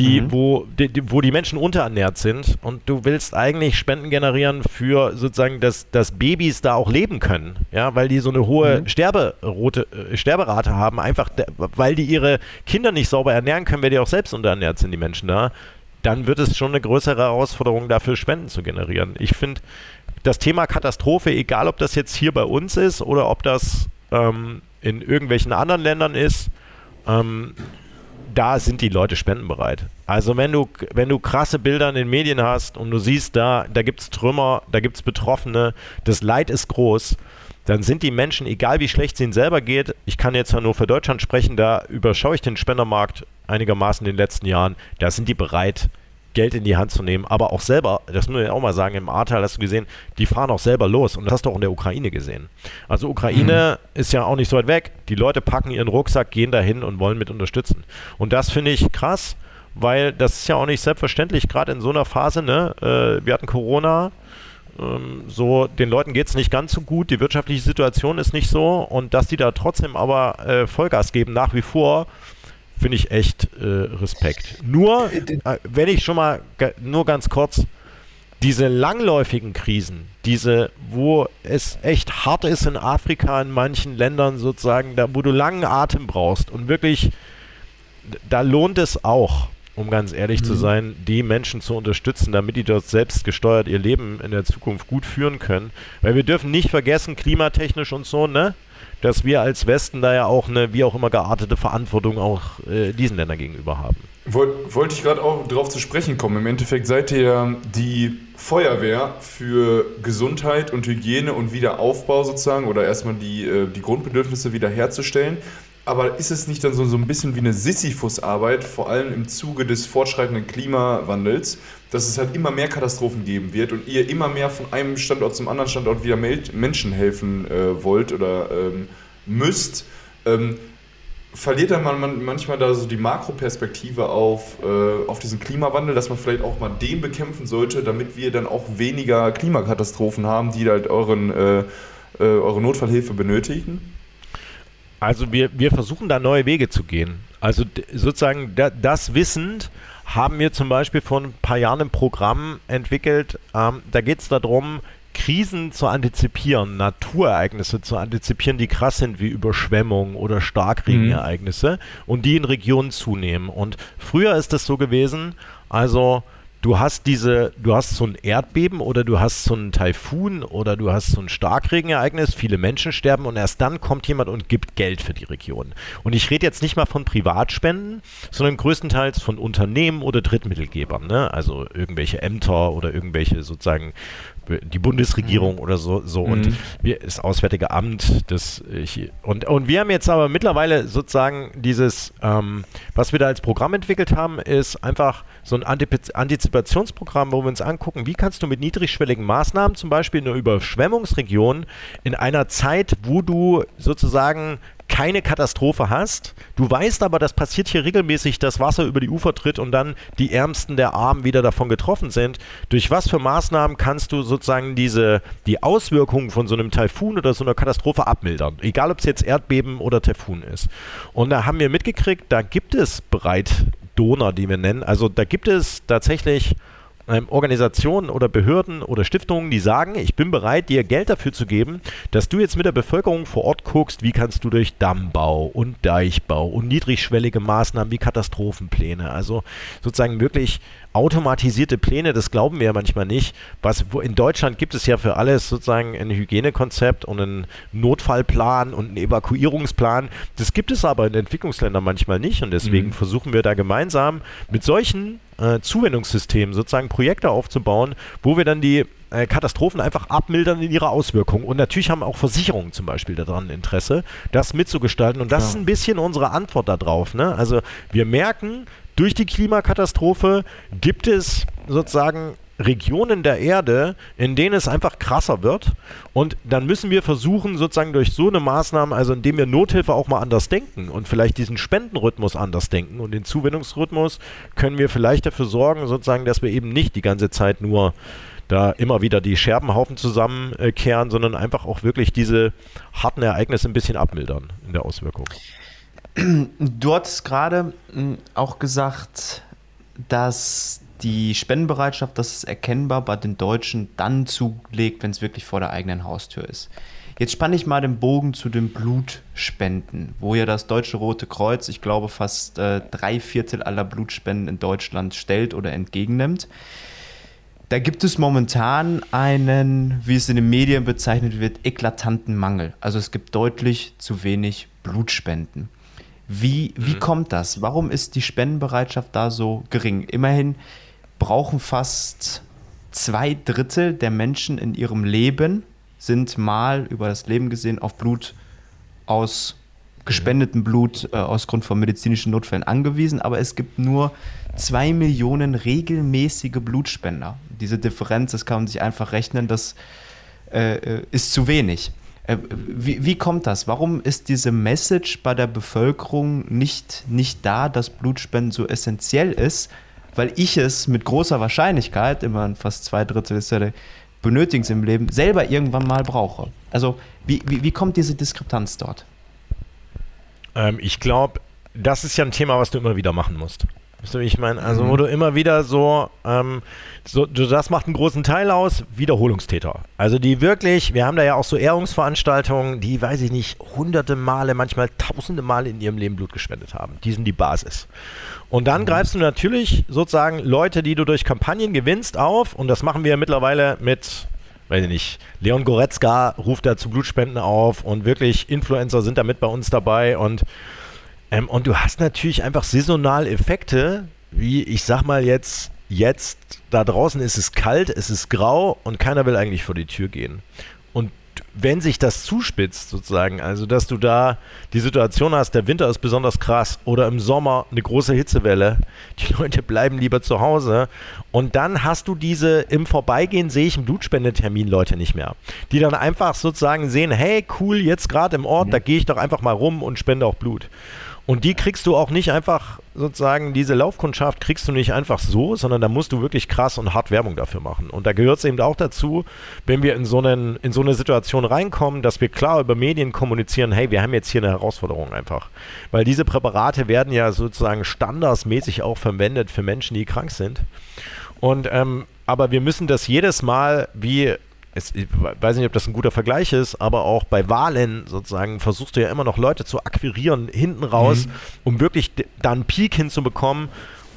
die, mhm. wo, die, wo die Menschen unterernährt sind und du willst eigentlich Spenden generieren für sozusagen, dass, dass Babys da auch leben können, ja, weil die so eine hohe mhm. Sterberote, äh, Sterberate haben, einfach weil die ihre Kinder nicht sauber ernähren können, weil die auch selbst unterernährt sind, die Menschen da, dann wird es schon eine größere Herausforderung dafür, Spenden zu generieren. Ich finde, das Thema Katastrophe, egal ob das jetzt hier bei uns ist oder ob das ähm, in irgendwelchen anderen Ländern ist, ähm, da sind die Leute spendenbereit. Also wenn du, wenn du krasse Bilder in den Medien hast und du siehst, da, da gibt es Trümmer, da gibt es Betroffene, das Leid ist groß, dann sind die Menschen, egal wie schlecht es ihnen selber geht, ich kann jetzt ja nur für Deutschland sprechen, da überschaue ich den Spendermarkt einigermaßen in den letzten Jahren, da sind die bereit, Geld in die Hand zu nehmen, aber auch selber, das muss ich auch mal sagen, im Ahrtal hast du gesehen, die fahren auch selber los und das hast du auch in der Ukraine gesehen. Also Ukraine mhm. ist ja auch nicht so weit weg, die Leute packen ihren Rucksack, gehen dahin und wollen mit unterstützen. Und das finde ich krass, weil das ist ja auch nicht selbstverständlich, gerade in so einer Phase, ne, äh, wir hatten Corona, ähm, so, den Leuten geht es nicht ganz so gut, die wirtschaftliche Situation ist nicht so und dass die da trotzdem aber äh, Vollgas geben nach wie vor, finde ich echt äh, Respekt. Nur, äh, wenn ich schon mal, nur ganz kurz, diese langläufigen Krisen, diese, wo es echt hart ist in Afrika, in manchen Ländern sozusagen, da, wo du langen Atem brauchst und wirklich, da lohnt es auch, um ganz ehrlich mhm. zu sein, die Menschen zu unterstützen, damit die dort selbst gesteuert ihr Leben in der Zukunft gut führen können. Weil wir dürfen nicht vergessen, klimatechnisch und so, ne? dass wir als Westen da ja auch eine, wie auch immer geartete Verantwortung auch äh, diesen Ländern gegenüber haben. Wollte wollt ich gerade auch darauf zu sprechen kommen. Im Endeffekt seid ihr ja die Feuerwehr für Gesundheit und Hygiene und Wiederaufbau sozusagen oder erstmal die, äh, die Grundbedürfnisse wiederherzustellen. Aber ist es nicht dann so, so ein bisschen wie eine Sisyphus-Arbeit, vor allem im Zuge des fortschreitenden Klimawandels, dass es halt immer mehr Katastrophen geben wird und ihr immer mehr von einem Standort zum anderen Standort wieder Menschen helfen äh, wollt oder ähm, müsst? Ähm, verliert dann man, manchmal da so die Makroperspektive auf, äh, auf diesen Klimawandel, dass man vielleicht auch mal den bekämpfen sollte, damit wir dann auch weniger Klimakatastrophen haben, die halt euren, äh, äh, eure Notfallhilfe benötigen? Also wir, wir versuchen da neue Wege zu gehen. Also sozusagen da, das wissend haben wir zum Beispiel vor ein paar Jahren ein Programm entwickelt. Ähm, da geht es darum, Krisen zu antizipieren, Naturereignisse zu antizipieren, die krass sind, wie Überschwemmungen oder Starkregenereignisse mhm. und die in Regionen zunehmen. Und früher ist es so gewesen, also du hast diese, du hast so ein Erdbeben oder du hast so einen Taifun oder du hast so ein Starkregenereignis, viele Menschen sterben und erst dann kommt jemand und gibt Geld für die Region. Und ich rede jetzt nicht mal von Privatspenden, sondern größtenteils von Unternehmen oder Drittmittelgebern, ne? also irgendwelche Ämter oder irgendwelche sozusagen die Bundesregierung mhm. oder so, so mhm. und wir, das Auswärtige Amt, das ich, und, und wir haben jetzt aber mittlerweile sozusagen dieses, ähm, was wir da als Programm entwickelt haben, ist einfach so ein Antip Antizipationsprogramm, wo wir uns angucken, wie kannst du mit niedrigschwelligen Maßnahmen, zum Beispiel in einer Überschwemmungsregion, in einer Zeit, wo du sozusagen keine Katastrophe hast. Du weißt aber, das passiert hier regelmäßig, dass Wasser über die Ufer tritt und dann die Ärmsten der Armen wieder davon getroffen sind. Durch was für Maßnahmen kannst du sozusagen diese, die Auswirkungen von so einem Taifun oder so einer Katastrophe abmildern? Egal, ob es jetzt Erdbeben oder Taifun ist. Und da haben wir mitgekriegt, da gibt es bereit Donor, die wir nennen. Also da gibt es tatsächlich ähm, Organisationen oder Behörden oder Stiftungen, die sagen, ich bin bereit, dir Geld dafür zu geben, dass du jetzt mit der Bevölkerung vor Ort guckst, wie kannst du durch Dammbau und Deichbau und niedrigschwellige Maßnahmen wie Katastrophenpläne, also sozusagen wirklich automatisierte Pläne, das glauben wir ja manchmal nicht. Was, wo in Deutschland gibt es ja für alles sozusagen ein Hygienekonzept und einen Notfallplan und einen Evakuierungsplan. Das gibt es aber in Entwicklungsländern manchmal nicht und deswegen mhm. versuchen wir da gemeinsam mit solchen äh, Zuwendungssystemen sozusagen Projekte aufzubauen, wo wir dann die äh, Katastrophen einfach abmildern in ihrer Auswirkung. Und natürlich haben auch Versicherungen zum Beispiel daran Interesse, das mitzugestalten. Und das ja. ist ein bisschen unsere Antwort darauf. Ne? Also wir merken, durch die Klimakatastrophe gibt es sozusagen Regionen der Erde, in denen es einfach krasser wird. Und dann müssen wir versuchen, sozusagen durch so eine Maßnahme, also indem wir Nothilfe auch mal anders denken und vielleicht diesen Spendenrhythmus anders denken und den Zuwendungsrhythmus, können wir vielleicht dafür sorgen, sozusagen, dass wir eben nicht die ganze Zeit nur da immer wieder die Scherbenhaufen zusammenkehren, sondern einfach auch wirklich diese harten Ereignisse ein bisschen abmildern in der Auswirkung. Du hast gerade hm, auch gesagt, dass die Spendenbereitschaft, das ist erkennbar bei den Deutschen dann zulegt, wenn es wirklich vor der eigenen Haustür ist. Jetzt spanne ich mal den Bogen zu den Blutspenden, wo ja das Deutsche Rote Kreuz, ich glaube, fast äh, drei Viertel aller Blutspenden in Deutschland stellt oder entgegennimmt. Da gibt es momentan einen, wie es in den Medien bezeichnet wird, eklatanten Mangel. Also es gibt deutlich zu wenig Blutspenden. Wie, wie mhm. kommt das? Warum ist die Spendenbereitschaft da so gering? Immerhin brauchen fast zwei Drittel der Menschen in ihrem Leben sind mal über das Leben gesehen auf Blut aus gespendetem Blut äh, aus Grund von medizinischen Notfällen angewiesen, aber es gibt nur zwei Millionen regelmäßige Blutspender. Diese Differenz, das kann man sich einfach rechnen, das äh, äh ist zu wenig. Äh, wie, wie, kommt das? Warum ist diese Message bei der Bevölkerung nicht, nicht da, dass Blutspenden so essentiell ist? Weil ich es mit großer Wahrscheinlichkeit, immer fast zwei Drittel des benötigen im Leben, selber irgendwann mal brauche. Also wie, wie, wie kommt diese Diskrepanz dort? Ähm, ich glaube, das ist ja ein Thema, was du immer wieder machen musst. Weißt du, wie ich meine? Also, wo mhm. du immer wieder so, ähm, so, das macht einen großen Teil aus, Wiederholungstäter. Also, die wirklich, wir haben da ja auch so Ehrungsveranstaltungen, die, weiß ich nicht, hunderte Male, manchmal tausende Male in ihrem Leben Blut gespendet haben. Die sind die Basis. Und dann greifst du natürlich sozusagen Leute, die du durch Kampagnen gewinnst, auf. Und das machen wir mittlerweile mit weiß ich nicht, Leon Goretzka ruft da zu Blutspenden auf und wirklich Influencer sind da mit bei uns dabei und ähm, und du hast natürlich einfach saisonal Effekte, wie ich sag mal jetzt, jetzt da draußen ist es kalt, es ist grau und keiner will eigentlich vor die Tür gehen. Wenn sich das zuspitzt, sozusagen, also dass du da die Situation hast, der Winter ist besonders krass oder im Sommer eine große Hitzewelle, die Leute bleiben lieber zu Hause und dann hast du diese im Vorbeigehen sehe ich einen Blutspendetermin Leute nicht mehr, die dann einfach sozusagen sehen, hey cool, jetzt gerade im Ort, mhm. da gehe ich doch einfach mal rum und spende auch Blut. Und die kriegst du auch nicht einfach, sozusagen, diese Laufkundschaft kriegst du nicht einfach so, sondern da musst du wirklich krass und hart Werbung dafür machen. Und da gehört es eben auch dazu, wenn wir in so, einen, in so eine Situation reinkommen, dass wir klar über Medien kommunizieren, hey, wir haben jetzt hier eine Herausforderung einfach. Weil diese Präparate werden ja sozusagen standardsmäßig auch verwendet für Menschen, die krank sind. Und ähm, aber wir müssen das jedes Mal wie es, ich weiß nicht, ob das ein guter Vergleich ist, aber auch bei Wahlen sozusagen versuchst du ja immer noch Leute zu akquirieren hinten raus, mhm. um wirklich da einen Peak hinzubekommen.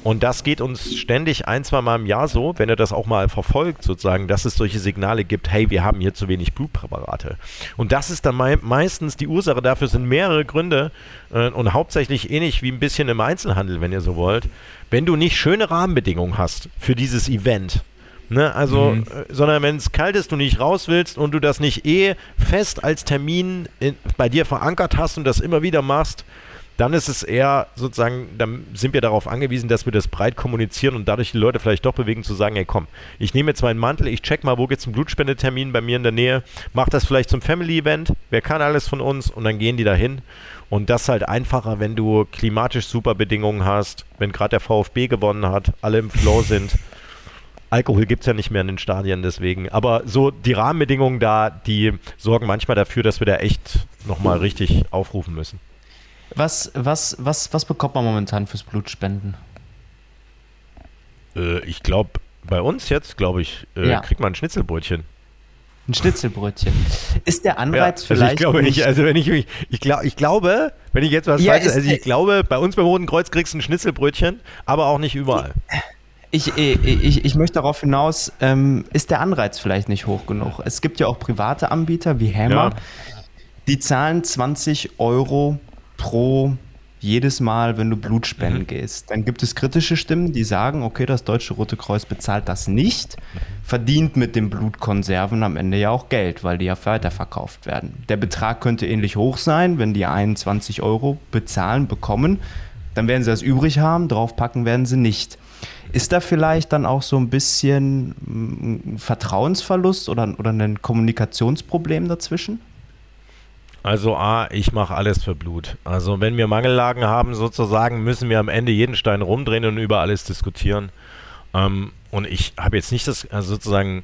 Und das geht uns ständig ein, zwei Mal im Jahr so, wenn ihr das auch mal verfolgt, sozusagen, dass es solche Signale gibt, hey, wir haben hier zu wenig Blutpräparate. Und das ist dann mei meistens die Ursache dafür, sind mehrere Gründe äh, und hauptsächlich ähnlich wie ein bisschen im Einzelhandel, wenn ihr so wollt. Wenn du nicht schöne Rahmenbedingungen hast für dieses Event, Ne, also, mhm. Äh, sondern wenn es kalt ist, du nicht raus willst und du das nicht eh fest als Termin in, bei dir verankert hast und das immer wieder machst, dann ist es eher sozusagen, dann sind wir darauf angewiesen, dass wir das breit kommunizieren und dadurch die Leute vielleicht doch bewegen zu sagen, hey komm, ich nehme jetzt meinen Mantel, ich check mal, wo es einen Blutspendetermin bei mir in der Nähe, mach das vielleicht zum Family-Event, wer kann alles von uns und dann gehen die dahin Und das ist halt einfacher, wenn du klimatisch super Bedingungen hast, wenn gerade der VfB gewonnen hat, alle im Flow sind. Alkohol gibt es ja nicht mehr in den Stadien, deswegen. Aber so die Rahmenbedingungen da, die sorgen manchmal dafür, dass wir da echt nochmal richtig aufrufen müssen. Was, was, was, was bekommt man momentan fürs Blutspenden? Äh, ich glaube, bei uns jetzt, glaube ich, äh, ja. kriegt man ein Schnitzelbrötchen. Ein Schnitzelbrötchen. Ist der Anreiz ja, vielleicht. Also ich glaube nicht, also wenn ich mich, ich, glaub, ich glaube, wenn ich jetzt was ja, falsches, also ich glaube, bei uns beim Roten Kreuz kriegst du ein Schnitzelbrötchen, aber auch nicht überall. Ich, ich, ich möchte darauf hinaus, ähm, ist der Anreiz vielleicht nicht hoch genug? Es gibt ja auch private Anbieter wie Hammer, ja. die zahlen 20 Euro pro jedes Mal, wenn du Blut spenden mhm. gehst. Dann gibt es kritische Stimmen, die sagen, okay, das Deutsche Rote Kreuz bezahlt das nicht, verdient mit den Blutkonserven am Ende ja auch Geld, weil die ja weiterverkauft werden. Der Betrag könnte ähnlich hoch sein, wenn die 21 Euro bezahlen, bekommen, dann werden sie das übrig haben, draufpacken werden sie nicht. Ist da vielleicht dann auch so ein bisschen ein Vertrauensverlust oder, oder ein Kommunikationsproblem dazwischen? Also A, ich mache alles für Blut. Also wenn wir Mangellagen haben sozusagen, müssen wir am Ende jeden Stein rumdrehen und über alles diskutieren. Ähm, und ich habe jetzt nicht das, also sozusagen,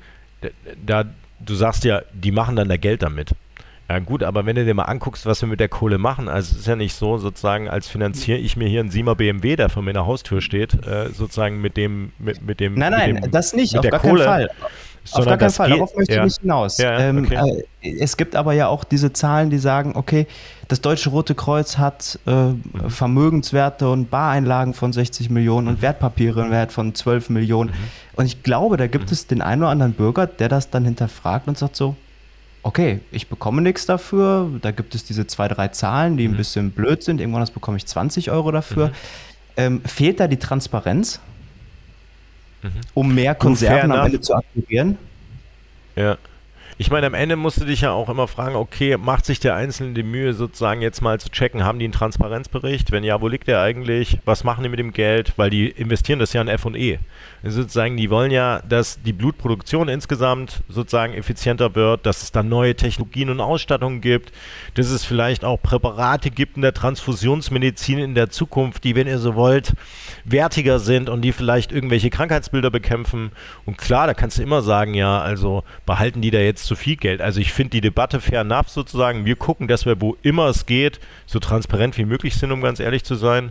da, du sagst ja, die machen dann da Geld damit. Ja gut, aber wenn du dir mal anguckst, was wir mit der Kohle machen, also es ist ja nicht so, sozusagen, als finanziere ich mir hier einen Siemer BMW, der vor meiner Haustür steht, äh, sozusagen mit dem, mit, mit dem. Nein, nein, dem, das nicht, auf gar Kohle. keinen Fall. Auf gar keinen Fall, darauf möchte ich nicht hinaus. Ja, ähm, okay. äh, es gibt aber ja auch diese Zahlen, die sagen, okay, das Deutsche Rote Kreuz hat äh. Vermögenswerte und Bareinlagen von 60 Millionen und mhm. Wertpapiere im Wert von 12 Millionen. Mhm. Und ich glaube, da gibt mhm. es den einen oder anderen Bürger, der das dann hinterfragt und sagt so, okay, ich bekomme nichts dafür, da gibt es diese zwei, drei Zahlen, die ein mhm. bisschen blöd sind, irgendwann bekomme ich 20 Euro dafür. Mhm. Ähm, fehlt da die Transparenz? mhm. um mehr Konserven am Ende zu aktivieren. Ja. Ich meine, am Ende musst du dich ja auch immer fragen, okay, macht sich der Einzelne die Mühe, sozusagen jetzt mal zu checken, haben die einen Transparenzbericht? Wenn ja, wo liegt der eigentlich? Was machen die mit dem Geld? Weil die investieren das ja in F&E. Sozusagen, die wollen ja, dass die Blutproduktion insgesamt sozusagen effizienter wird, dass es dann neue Technologien und Ausstattungen gibt, dass es vielleicht auch Präparate gibt in der Transfusionsmedizin in der Zukunft, die, wenn ihr so wollt, wertiger sind und die vielleicht irgendwelche Krankheitsbilder bekämpfen. Und klar, da kannst du immer sagen, ja, also behalten die da jetzt zu viel Geld. Also ich finde die Debatte fair enough sozusagen. Wir gucken, dass wir, wo immer es geht, so transparent wie möglich sind, um ganz ehrlich zu sein.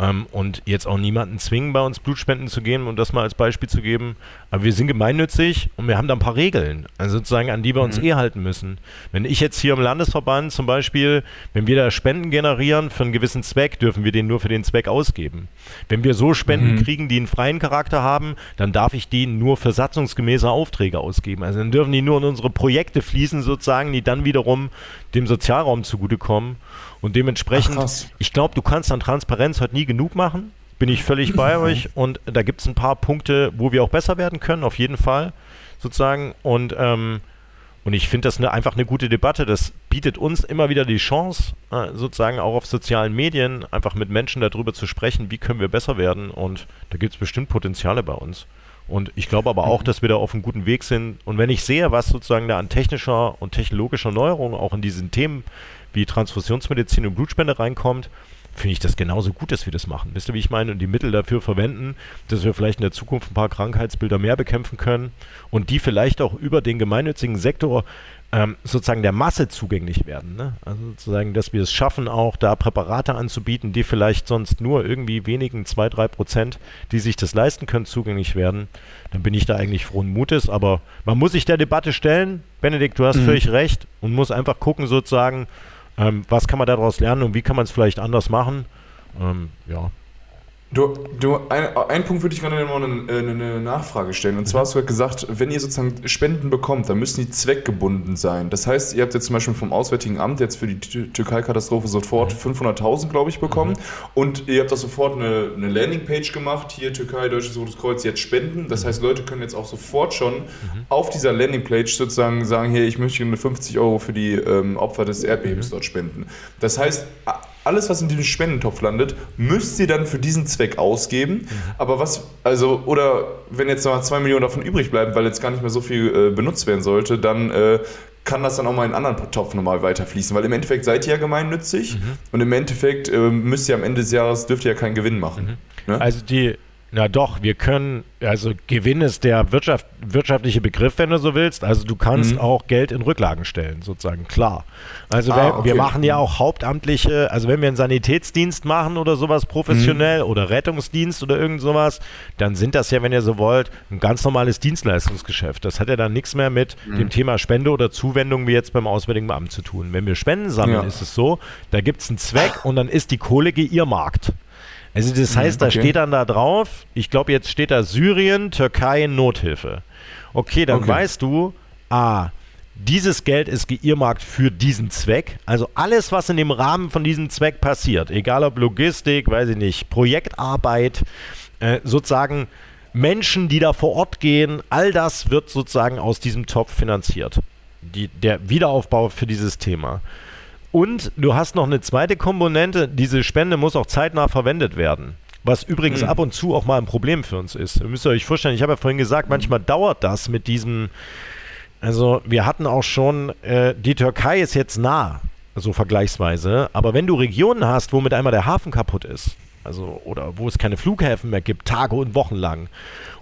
Ähm, und jetzt auch niemanden zwingen, bei uns Blutspenden zu gehen, um das mal als Beispiel zu geben. Aber wir sind gemeinnützig und wir haben da ein paar Regeln, also sozusagen, an die wir uns mhm. eh halten müssen. Wenn ich jetzt hier im Landesverband zum Beispiel, wenn wir da Spenden generieren für einen gewissen Zweck, dürfen wir den nur für den Zweck ausgeben. Wenn wir so Spenden mhm. kriegen, die einen freien Charakter haben, dann darf ich die nur für satzungsgemäße Aufträge ausgeben. Also dann dürfen die nur in unsere Projekte fließen, sozusagen, die dann wiederum dem Sozialraum zugutekommen. Und dementsprechend, Ach, ich glaube, du kannst an Transparenz heute nie genug machen. Bin ich völlig bei euch. Und da gibt es ein paar Punkte, wo wir auch besser werden können, auf jeden Fall, sozusagen. Und, ähm, und ich finde das eine, einfach eine gute Debatte. Das bietet uns immer wieder die Chance, äh, sozusagen auch auf sozialen Medien, einfach mit Menschen darüber zu sprechen, wie können wir besser werden. Und da gibt es bestimmt Potenziale bei uns. Und ich glaube aber auch, mhm. dass wir da auf einem guten Weg sind. Und wenn ich sehe, was sozusagen da an technischer und technologischer Neuerung auch in diesen Themen wie Transfusionsmedizin und Blutspende reinkommt, finde ich das genauso gut, dass wir das machen. Wisst ihr, wie ich meine? Und die Mittel dafür verwenden, dass wir vielleicht in der Zukunft ein paar Krankheitsbilder mehr bekämpfen können und die vielleicht auch über den gemeinnützigen Sektor ähm, sozusagen der Masse zugänglich werden. Ne? Also sozusagen, dass wir es schaffen, auch da Präparate anzubieten, die vielleicht sonst nur irgendwie wenigen zwei, drei Prozent, die sich das leisten können, zugänglich werden. Dann bin ich da eigentlich frohen Mutes. Aber man muss sich der Debatte stellen. Benedikt, du hast mhm. völlig recht und muss einfach gucken, sozusagen, ähm, was kann man daraus lernen und wie kann man es vielleicht anders machen? Ähm, ja. Du, du, ein, ein Punkt würde ich gerne noch eine, eine, Nachfrage stellen. Und zwar hast du gesagt, wenn ihr sozusagen Spenden bekommt, dann müssen die zweckgebunden sein. Das heißt, ihr habt jetzt zum Beispiel vom Auswärtigen Amt jetzt für die Türkei-Katastrophe sofort 500.000, mhm. glaube ich, bekommen. Mhm. Und ihr habt da sofort eine, eine Landingpage gemacht. Hier Türkei, Deutsches Rotes Kreuz, jetzt spenden. Das heißt, Leute können jetzt auch sofort schon mhm. auf dieser Landingpage sozusagen sagen, hier, ich möchte 50 Euro für die ähm, Opfer des Erdbebens mhm. dort spenden. Das heißt, alles, was in diesem Spendentopf landet, müsst ihr dann für diesen Zweck ausgeben. Mhm. Aber was, also, oder wenn jetzt noch 2 Millionen davon übrig bleiben, weil jetzt gar nicht mehr so viel äh, benutzt werden sollte, dann äh, kann das dann auch mal in einen anderen Topf nochmal weiterfließen, weil im Endeffekt seid ihr ja gemeinnützig mhm. und im Endeffekt äh, müsst ihr am Ende des Jahres, dürft ihr ja keinen Gewinn machen. Mhm. Ne? Also die, na doch, wir können, also Gewinn ist der Wirtschaft, wirtschaftliche Begriff, wenn du so willst. Also du kannst mhm. auch Geld in Rücklagen stellen, sozusagen, klar. Also ah, wir, okay. wir, machen ja auch hauptamtliche, also wenn wir einen Sanitätsdienst machen oder sowas professionell mhm. oder Rettungsdienst oder irgend sowas, dann sind das ja, wenn ihr so wollt, ein ganz normales Dienstleistungsgeschäft. Das hat ja dann nichts mehr mit mhm. dem Thema Spende oder Zuwendung wie jetzt beim Auswärtigen Beamt zu tun. Wenn wir Spenden sammeln, ja. ist es so, da gibt es einen Zweck und dann ist die Kohle geirrmarkt. Also das heißt, mhm, okay. da steht dann da drauf, ich glaube jetzt steht da Syrien, Türkei, Nothilfe. Okay, dann okay. weißt du, ah, dieses Geld ist geirrmarkt für diesen Zweck. Also alles, was in dem Rahmen von diesem Zweck passiert, egal ob Logistik, weiß ich nicht, Projektarbeit, äh, sozusagen Menschen, die da vor Ort gehen, all das wird sozusagen aus diesem Topf finanziert. Die, der Wiederaufbau für dieses Thema. Und du hast noch eine zweite Komponente, diese Spende muss auch zeitnah verwendet werden. Was übrigens mhm. ab und zu auch mal ein Problem für uns ist. Ihr müsst euch vorstellen, ich habe ja vorhin gesagt, mhm. manchmal dauert das mit diesem. Also, wir hatten auch schon, äh, die Türkei ist jetzt nah, so vergleichsweise. Aber wenn du Regionen hast, wo mit einmal der Hafen kaputt ist, also oder wo es keine Flughäfen mehr gibt, Tage und Wochen lang,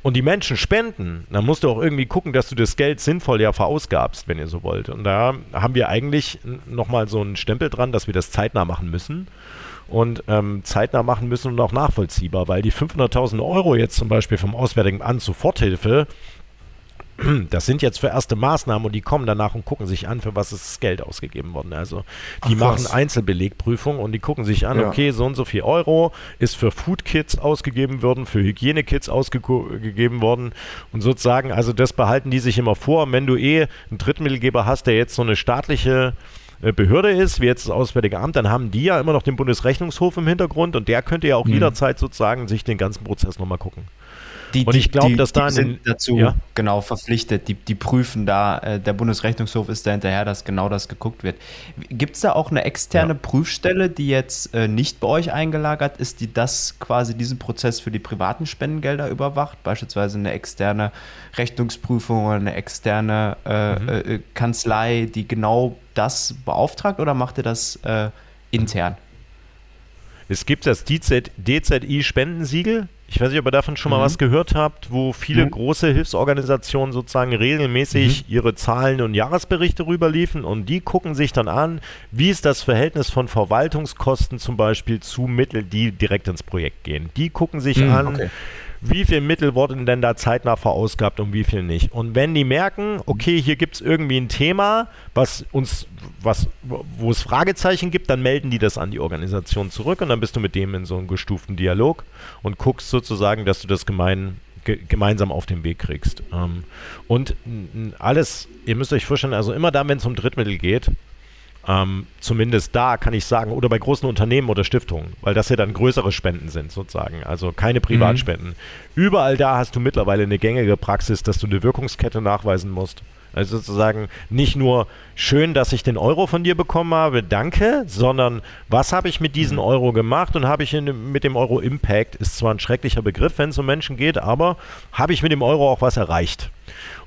und die Menschen spenden, dann musst du auch irgendwie gucken, dass du das Geld sinnvoll ja verausgabst, wenn ihr so wollt. Und da haben wir eigentlich nochmal so einen Stempel dran, dass wir das zeitnah machen müssen. Und ähm, zeitnah machen müssen und auch nachvollziehbar, weil die 500.000 Euro jetzt zum Beispiel vom Auswärtigen Amt Soforthilfe, das sind jetzt für erste Maßnahmen und die kommen danach und gucken sich an, für was ist das Geld ausgegeben worden. Also die Ach, machen Einzelbelegprüfungen und die gucken sich an, ja. okay, so und so viel Euro ist für Foodkits ausgegeben worden, für Hygienekits ausgegeben worden und sozusagen, also das behalten die sich immer vor. Wenn du eh einen Drittmittelgeber hast, der jetzt so eine staatliche äh, Behörde ist, wie jetzt das Auswärtige Amt, dann haben die ja immer noch den Bundesrechnungshof im Hintergrund und der könnte ja auch mhm. jederzeit sozusagen sich den ganzen Prozess nochmal gucken. Die, und ich glaube, dass da sind dazu ja? genau verpflichtet. Die, die prüfen da, äh, der Bundesrechnungshof ist da hinterher, dass genau das geguckt wird. Gibt es da auch eine externe ja. Prüfstelle, die jetzt äh, nicht bei euch eingelagert ist, die das quasi diesen Prozess für die privaten Spendengelder überwacht? Beispielsweise eine externe Rechnungsprüfung oder eine externe äh, mhm. Äh, Kanzlei, die genau das beauftragt oder macht ihr das äh, intern? Es gibt das DZI-Spendensiegel. Ich weiß nicht, ob ihr davon schon mal mhm. was gehört habt, wo viele mhm. große Hilfsorganisationen sozusagen regelmäßig mhm. ihre Zahlen und Jahresberichte rüberliefen und die gucken sich dann an, wie ist das Verhältnis von Verwaltungskosten zum Beispiel zu Mitteln, die direkt ins Projekt gehen. Die gucken sich mhm, an, okay wie viel Mittel wurden denn da zeitnah verausgabt und wie viel nicht. Und wenn die merken, okay, hier gibt es irgendwie ein Thema, was uns, was, wo es Fragezeichen gibt, dann melden die das an die Organisation zurück und dann bist du mit dem in so einem gestuften Dialog und guckst sozusagen, dass du das gemein, ge, gemeinsam auf den Weg kriegst. Ähm, und alles, ihr müsst euch vorstellen, also immer da, wenn es um Drittmittel geht, ähm, zumindest da kann ich sagen, oder bei großen Unternehmen oder Stiftungen, weil das ja dann größere Spenden sind sozusagen, also keine Privatspenden. Mhm. Überall da hast du mittlerweile eine gängige Praxis, dass du eine Wirkungskette nachweisen musst. Also sozusagen nicht nur schön, dass ich den Euro von dir bekommen habe, danke, sondern was habe ich mit diesem mhm. Euro gemacht und habe ich in, mit dem Euro Impact, ist zwar ein schrecklicher Begriff, wenn es um Menschen geht, aber habe ich mit dem Euro auch was erreicht?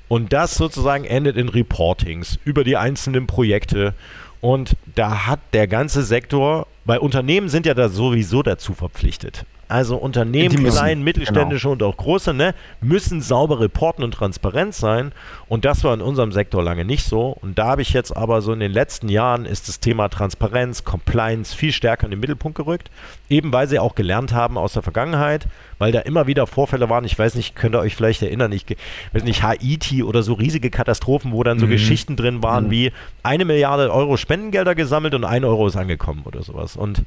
Und das sozusagen endet in Reportings über die einzelnen Projekte und da hat der ganze Sektor, weil Unternehmen sind ja da sowieso dazu verpflichtet. Also Unternehmen, müssen, klein, mittelständische genau. und auch große, ne, müssen sauber reporten und transparent sein. Und das war in unserem Sektor lange nicht so. Und da habe ich jetzt aber so in den letzten Jahren ist das Thema Transparenz, Compliance viel stärker in den Mittelpunkt gerückt. Eben weil sie auch gelernt haben aus der Vergangenheit, weil da immer wieder Vorfälle waren. Ich weiß nicht, könnt ihr euch vielleicht erinnern, ich weiß nicht, Haiti oder so riesige Katastrophen, wo dann so mhm. Geschichten drin waren mhm. wie eine Milliarde Euro Spendengelder gesammelt und ein Euro ist angekommen oder sowas. Und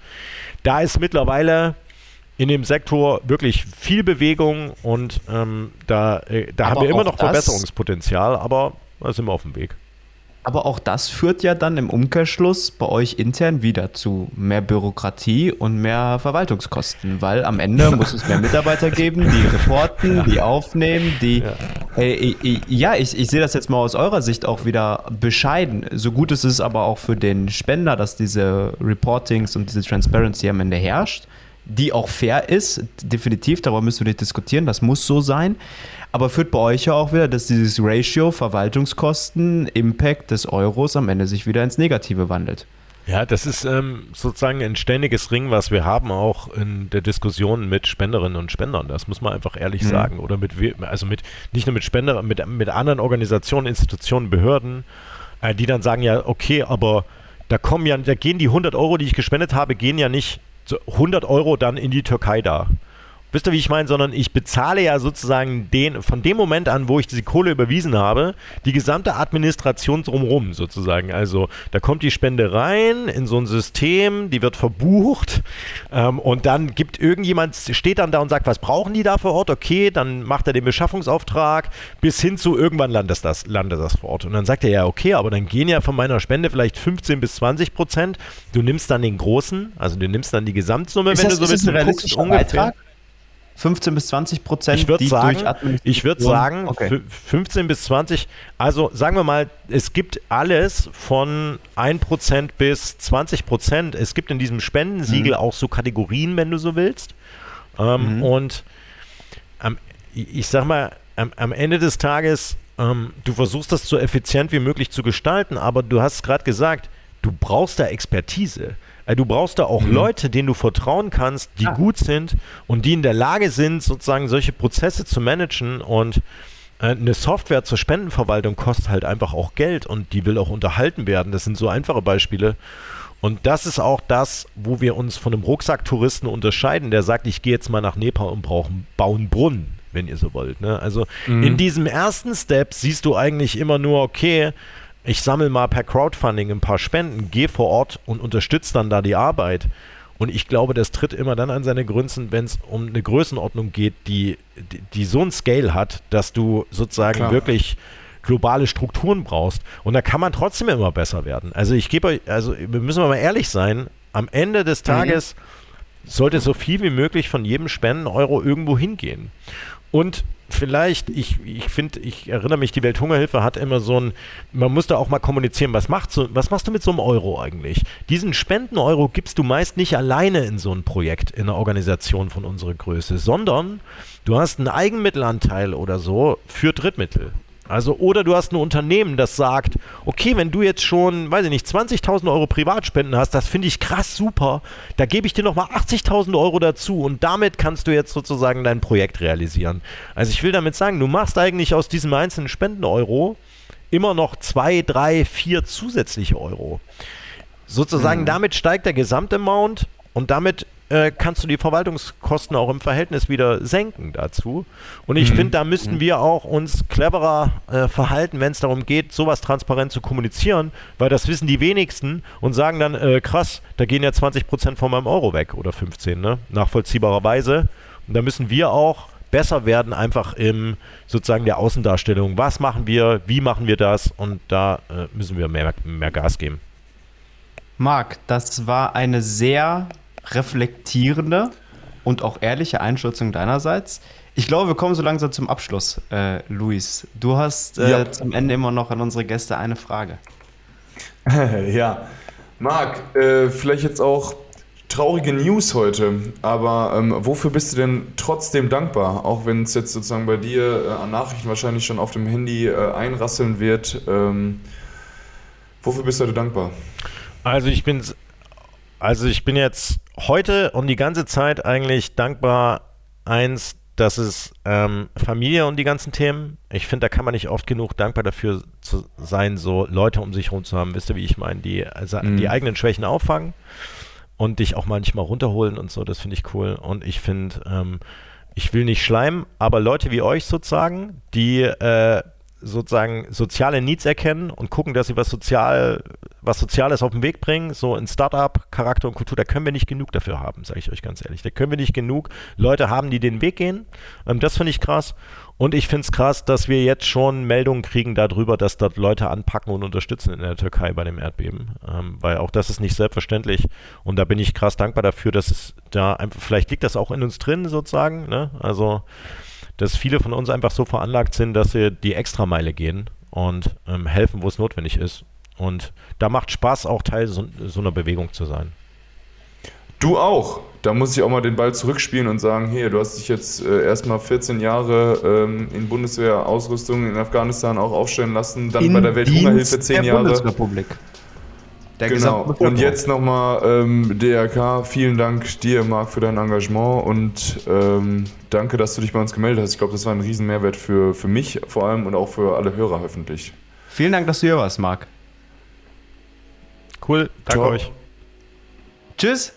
da ist mittlerweile in dem Sektor wirklich viel Bewegung und ähm, da, äh, da haben wir immer noch Verbesserungspotenzial, aber da sind wir auf dem Weg. Aber auch das führt ja dann im Umkehrschluss bei euch intern wieder zu mehr Bürokratie und mehr Verwaltungskosten, weil am Ende muss es mehr Mitarbeiter geben, die reporten, ja. die aufnehmen, die. Ja. Hey, ja, ich, ich sehe das jetzt mal aus eurer Sicht auch wieder bescheiden. So gut ist es aber auch für den Spender, dass diese Reportings und diese Transparency am Ende herrscht, die auch fair ist, definitiv, darüber müssen wir nicht diskutieren, das muss so sein. Aber führt bei euch ja auch wieder, dass dieses Ratio Verwaltungskosten, Impact des Euros am Ende sich wieder ins Negative wandelt. Ja, das ist ähm, sozusagen ein ständiges Ring, was wir haben, auch in der Diskussion mit Spenderinnen und Spendern. Das muss man einfach ehrlich mhm. sagen. Oder mit, also mit, nicht nur mit Spendern, mit, mit anderen Organisationen, Institutionen, Behörden, äh, die dann sagen, ja, okay, aber da kommen ja, da gehen die 100 Euro, die ich gespendet habe, gehen ja nicht 100 Euro dann in die Türkei da. Wisst ihr, wie ich meine? Sondern ich bezahle ja sozusagen den, von dem Moment an, wo ich diese Kohle überwiesen habe, die gesamte Administration drumherum sozusagen. Also da kommt die Spende rein in so ein System, die wird verbucht ähm, und dann gibt irgendjemand, steht dann da und sagt, was brauchen die da vor Ort? Okay, dann macht er den Beschaffungsauftrag bis hin zu irgendwann landet das, landet das vor Ort. Und dann sagt er ja, okay, aber dann gehen ja von meiner Spende vielleicht 15 bis 20 Prozent. Du nimmst dann den großen, also du nimmst dann die Gesamtsumme, ist wenn das, du so willst, ein realistischer ungefähr. Beitrag? 15 bis 20 Prozent, ich würde sagen, ich würde sagen okay. 15 bis 20. Also sagen wir mal, es gibt alles von 1 Prozent bis 20 Prozent. Es gibt in diesem Spendensiegel mhm. auch so Kategorien, wenn du so willst. Ähm, mhm. Und ähm, ich sag mal, am, am Ende des Tages, ähm, du versuchst das so effizient wie möglich zu gestalten, aber du hast gerade gesagt, du brauchst da Expertise. Also du brauchst da auch mhm. Leute, denen du vertrauen kannst, die ah. gut sind und die in der Lage sind, sozusagen solche Prozesse zu managen und äh, eine Software zur Spendenverwaltung kostet halt einfach auch Geld und die will auch unterhalten werden. Das sind so einfache Beispiele. Und das ist auch das, wo wir uns von einem Rucksacktouristen unterscheiden, der sagt, ich gehe jetzt mal nach Nepal und brauche baue einen Brunnen, wenn ihr so wollt. Ne? Also mhm. in diesem ersten Step siehst du eigentlich immer nur, okay, ich sammle mal per Crowdfunding ein paar Spenden, gehe vor Ort und unterstütze dann da die Arbeit. Und ich glaube, das tritt immer dann an seine Grünzen, wenn es um eine Größenordnung geht, die, die, die, so ein Scale hat, dass du sozusagen Klar. wirklich globale Strukturen brauchst. Und da kann man trotzdem immer besser werden. Also ich gebe euch, also wir müssen mal ehrlich sein, am Ende des mhm. Tages mhm. sollte so viel wie möglich von jedem Spenden-Euro irgendwo hingehen. Und vielleicht, ich, ich finde, ich erinnere mich, die Welthungerhilfe hat immer so ein, man muss da auch mal kommunizieren, was, macht so, was machst du mit so einem Euro eigentlich? Diesen Spenden-Euro gibst du meist nicht alleine in so ein Projekt, in einer Organisation von unserer Größe, sondern du hast einen Eigenmittelanteil oder so für Drittmittel. Also, oder du hast ein Unternehmen, das sagt, okay, wenn du jetzt schon, weiß ich nicht, 20.000 Euro Privatspenden hast, das finde ich krass super, da gebe ich dir nochmal 80.000 Euro dazu und damit kannst du jetzt sozusagen dein Projekt realisieren. Also ich will damit sagen, du machst eigentlich aus diesem einzelnen Spenden-Euro immer noch zwei, drei, vier zusätzliche Euro. Sozusagen mhm. damit steigt der Gesamtamount und damit äh, kannst du die Verwaltungskosten auch im Verhältnis wieder senken dazu. Und ich mhm. finde, da müssten mhm. wir auch uns cleverer äh, verhalten, wenn es darum geht, sowas transparent zu kommunizieren, weil das wissen die wenigsten und sagen dann, äh, krass, da gehen ja 20% von meinem Euro weg oder 15, ne? nachvollziehbarerweise. Und da müssen wir auch besser werden, einfach im sozusagen der Außendarstellung. Was machen wir, wie machen wir das? Und da äh, müssen wir mehr, mehr Gas geben. Marc, das war eine sehr reflektierende und auch ehrliche Einschätzung deinerseits. Ich glaube, wir kommen so langsam zum Abschluss, äh, Luis. Du hast äh, ja. zum Ende immer noch an unsere Gäste eine Frage. ja, Marc, äh, vielleicht jetzt auch traurige News heute, aber ähm, wofür bist du denn trotzdem dankbar? Auch wenn es jetzt sozusagen bei dir äh, an Nachrichten wahrscheinlich schon auf dem Handy äh, einrasseln wird. Ähm, wofür bist du heute dankbar? Also ich bin, also ich bin jetzt heute und die ganze Zeit eigentlich dankbar, eins, dass es ähm, Familie und die ganzen Themen. Ich finde, da kann man nicht oft genug dankbar dafür zu sein, so Leute um sich herum zu haben, wisst ihr, wie ich meine, die also mhm. die eigenen Schwächen auffangen und dich auch manchmal runterholen und so, das finde ich cool. Und ich finde, ähm, ich will nicht schleimen, aber Leute wie euch sozusagen, die äh, sozusagen soziale Needs erkennen und gucken, dass sie was sozial, was Soziales auf den Weg bringen, so in Startup, Charakter und Kultur, da können wir nicht genug dafür haben, sage ich euch ganz ehrlich. Da können wir nicht genug Leute haben, die den Weg gehen. Ähm, das finde ich krass. Und ich finde es krass, dass wir jetzt schon Meldungen kriegen darüber, dass dort Leute anpacken und unterstützen in der Türkei bei dem Erdbeben. Ähm, weil auch das ist nicht selbstverständlich. Und da bin ich krass dankbar dafür, dass es da einfach, vielleicht liegt das auch in uns drin sozusagen. Ne? Also dass viele von uns einfach so veranlagt sind, dass sie die Extrameile gehen und ähm, helfen, wo es notwendig ist. Und da macht Spaß, auch Teil so, so einer Bewegung zu sein. Du auch. Da muss ich auch mal den Ball zurückspielen und sagen, hier, du hast dich jetzt äh, erstmal 14 Jahre ähm, in Bundeswehrausrüstung in Afghanistan auch aufstellen lassen, dann In bei der Welthungerhilfe 10 der Jahre. Bundesrepublik. Der genau. Und jetzt nochmal ähm, DRK, vielen Dank dir, Marc, für dein Engagement und ähm, danke, dass du dich bei uns gemeldet hast. Ich glaube, das war ein riesen Mehrwert für, für mich vor allem und auch für alle Hörer hoffentlich. Vielen Dank, dass du hier warst, Marc. Cool, danke Ciao. euch. Tschüss.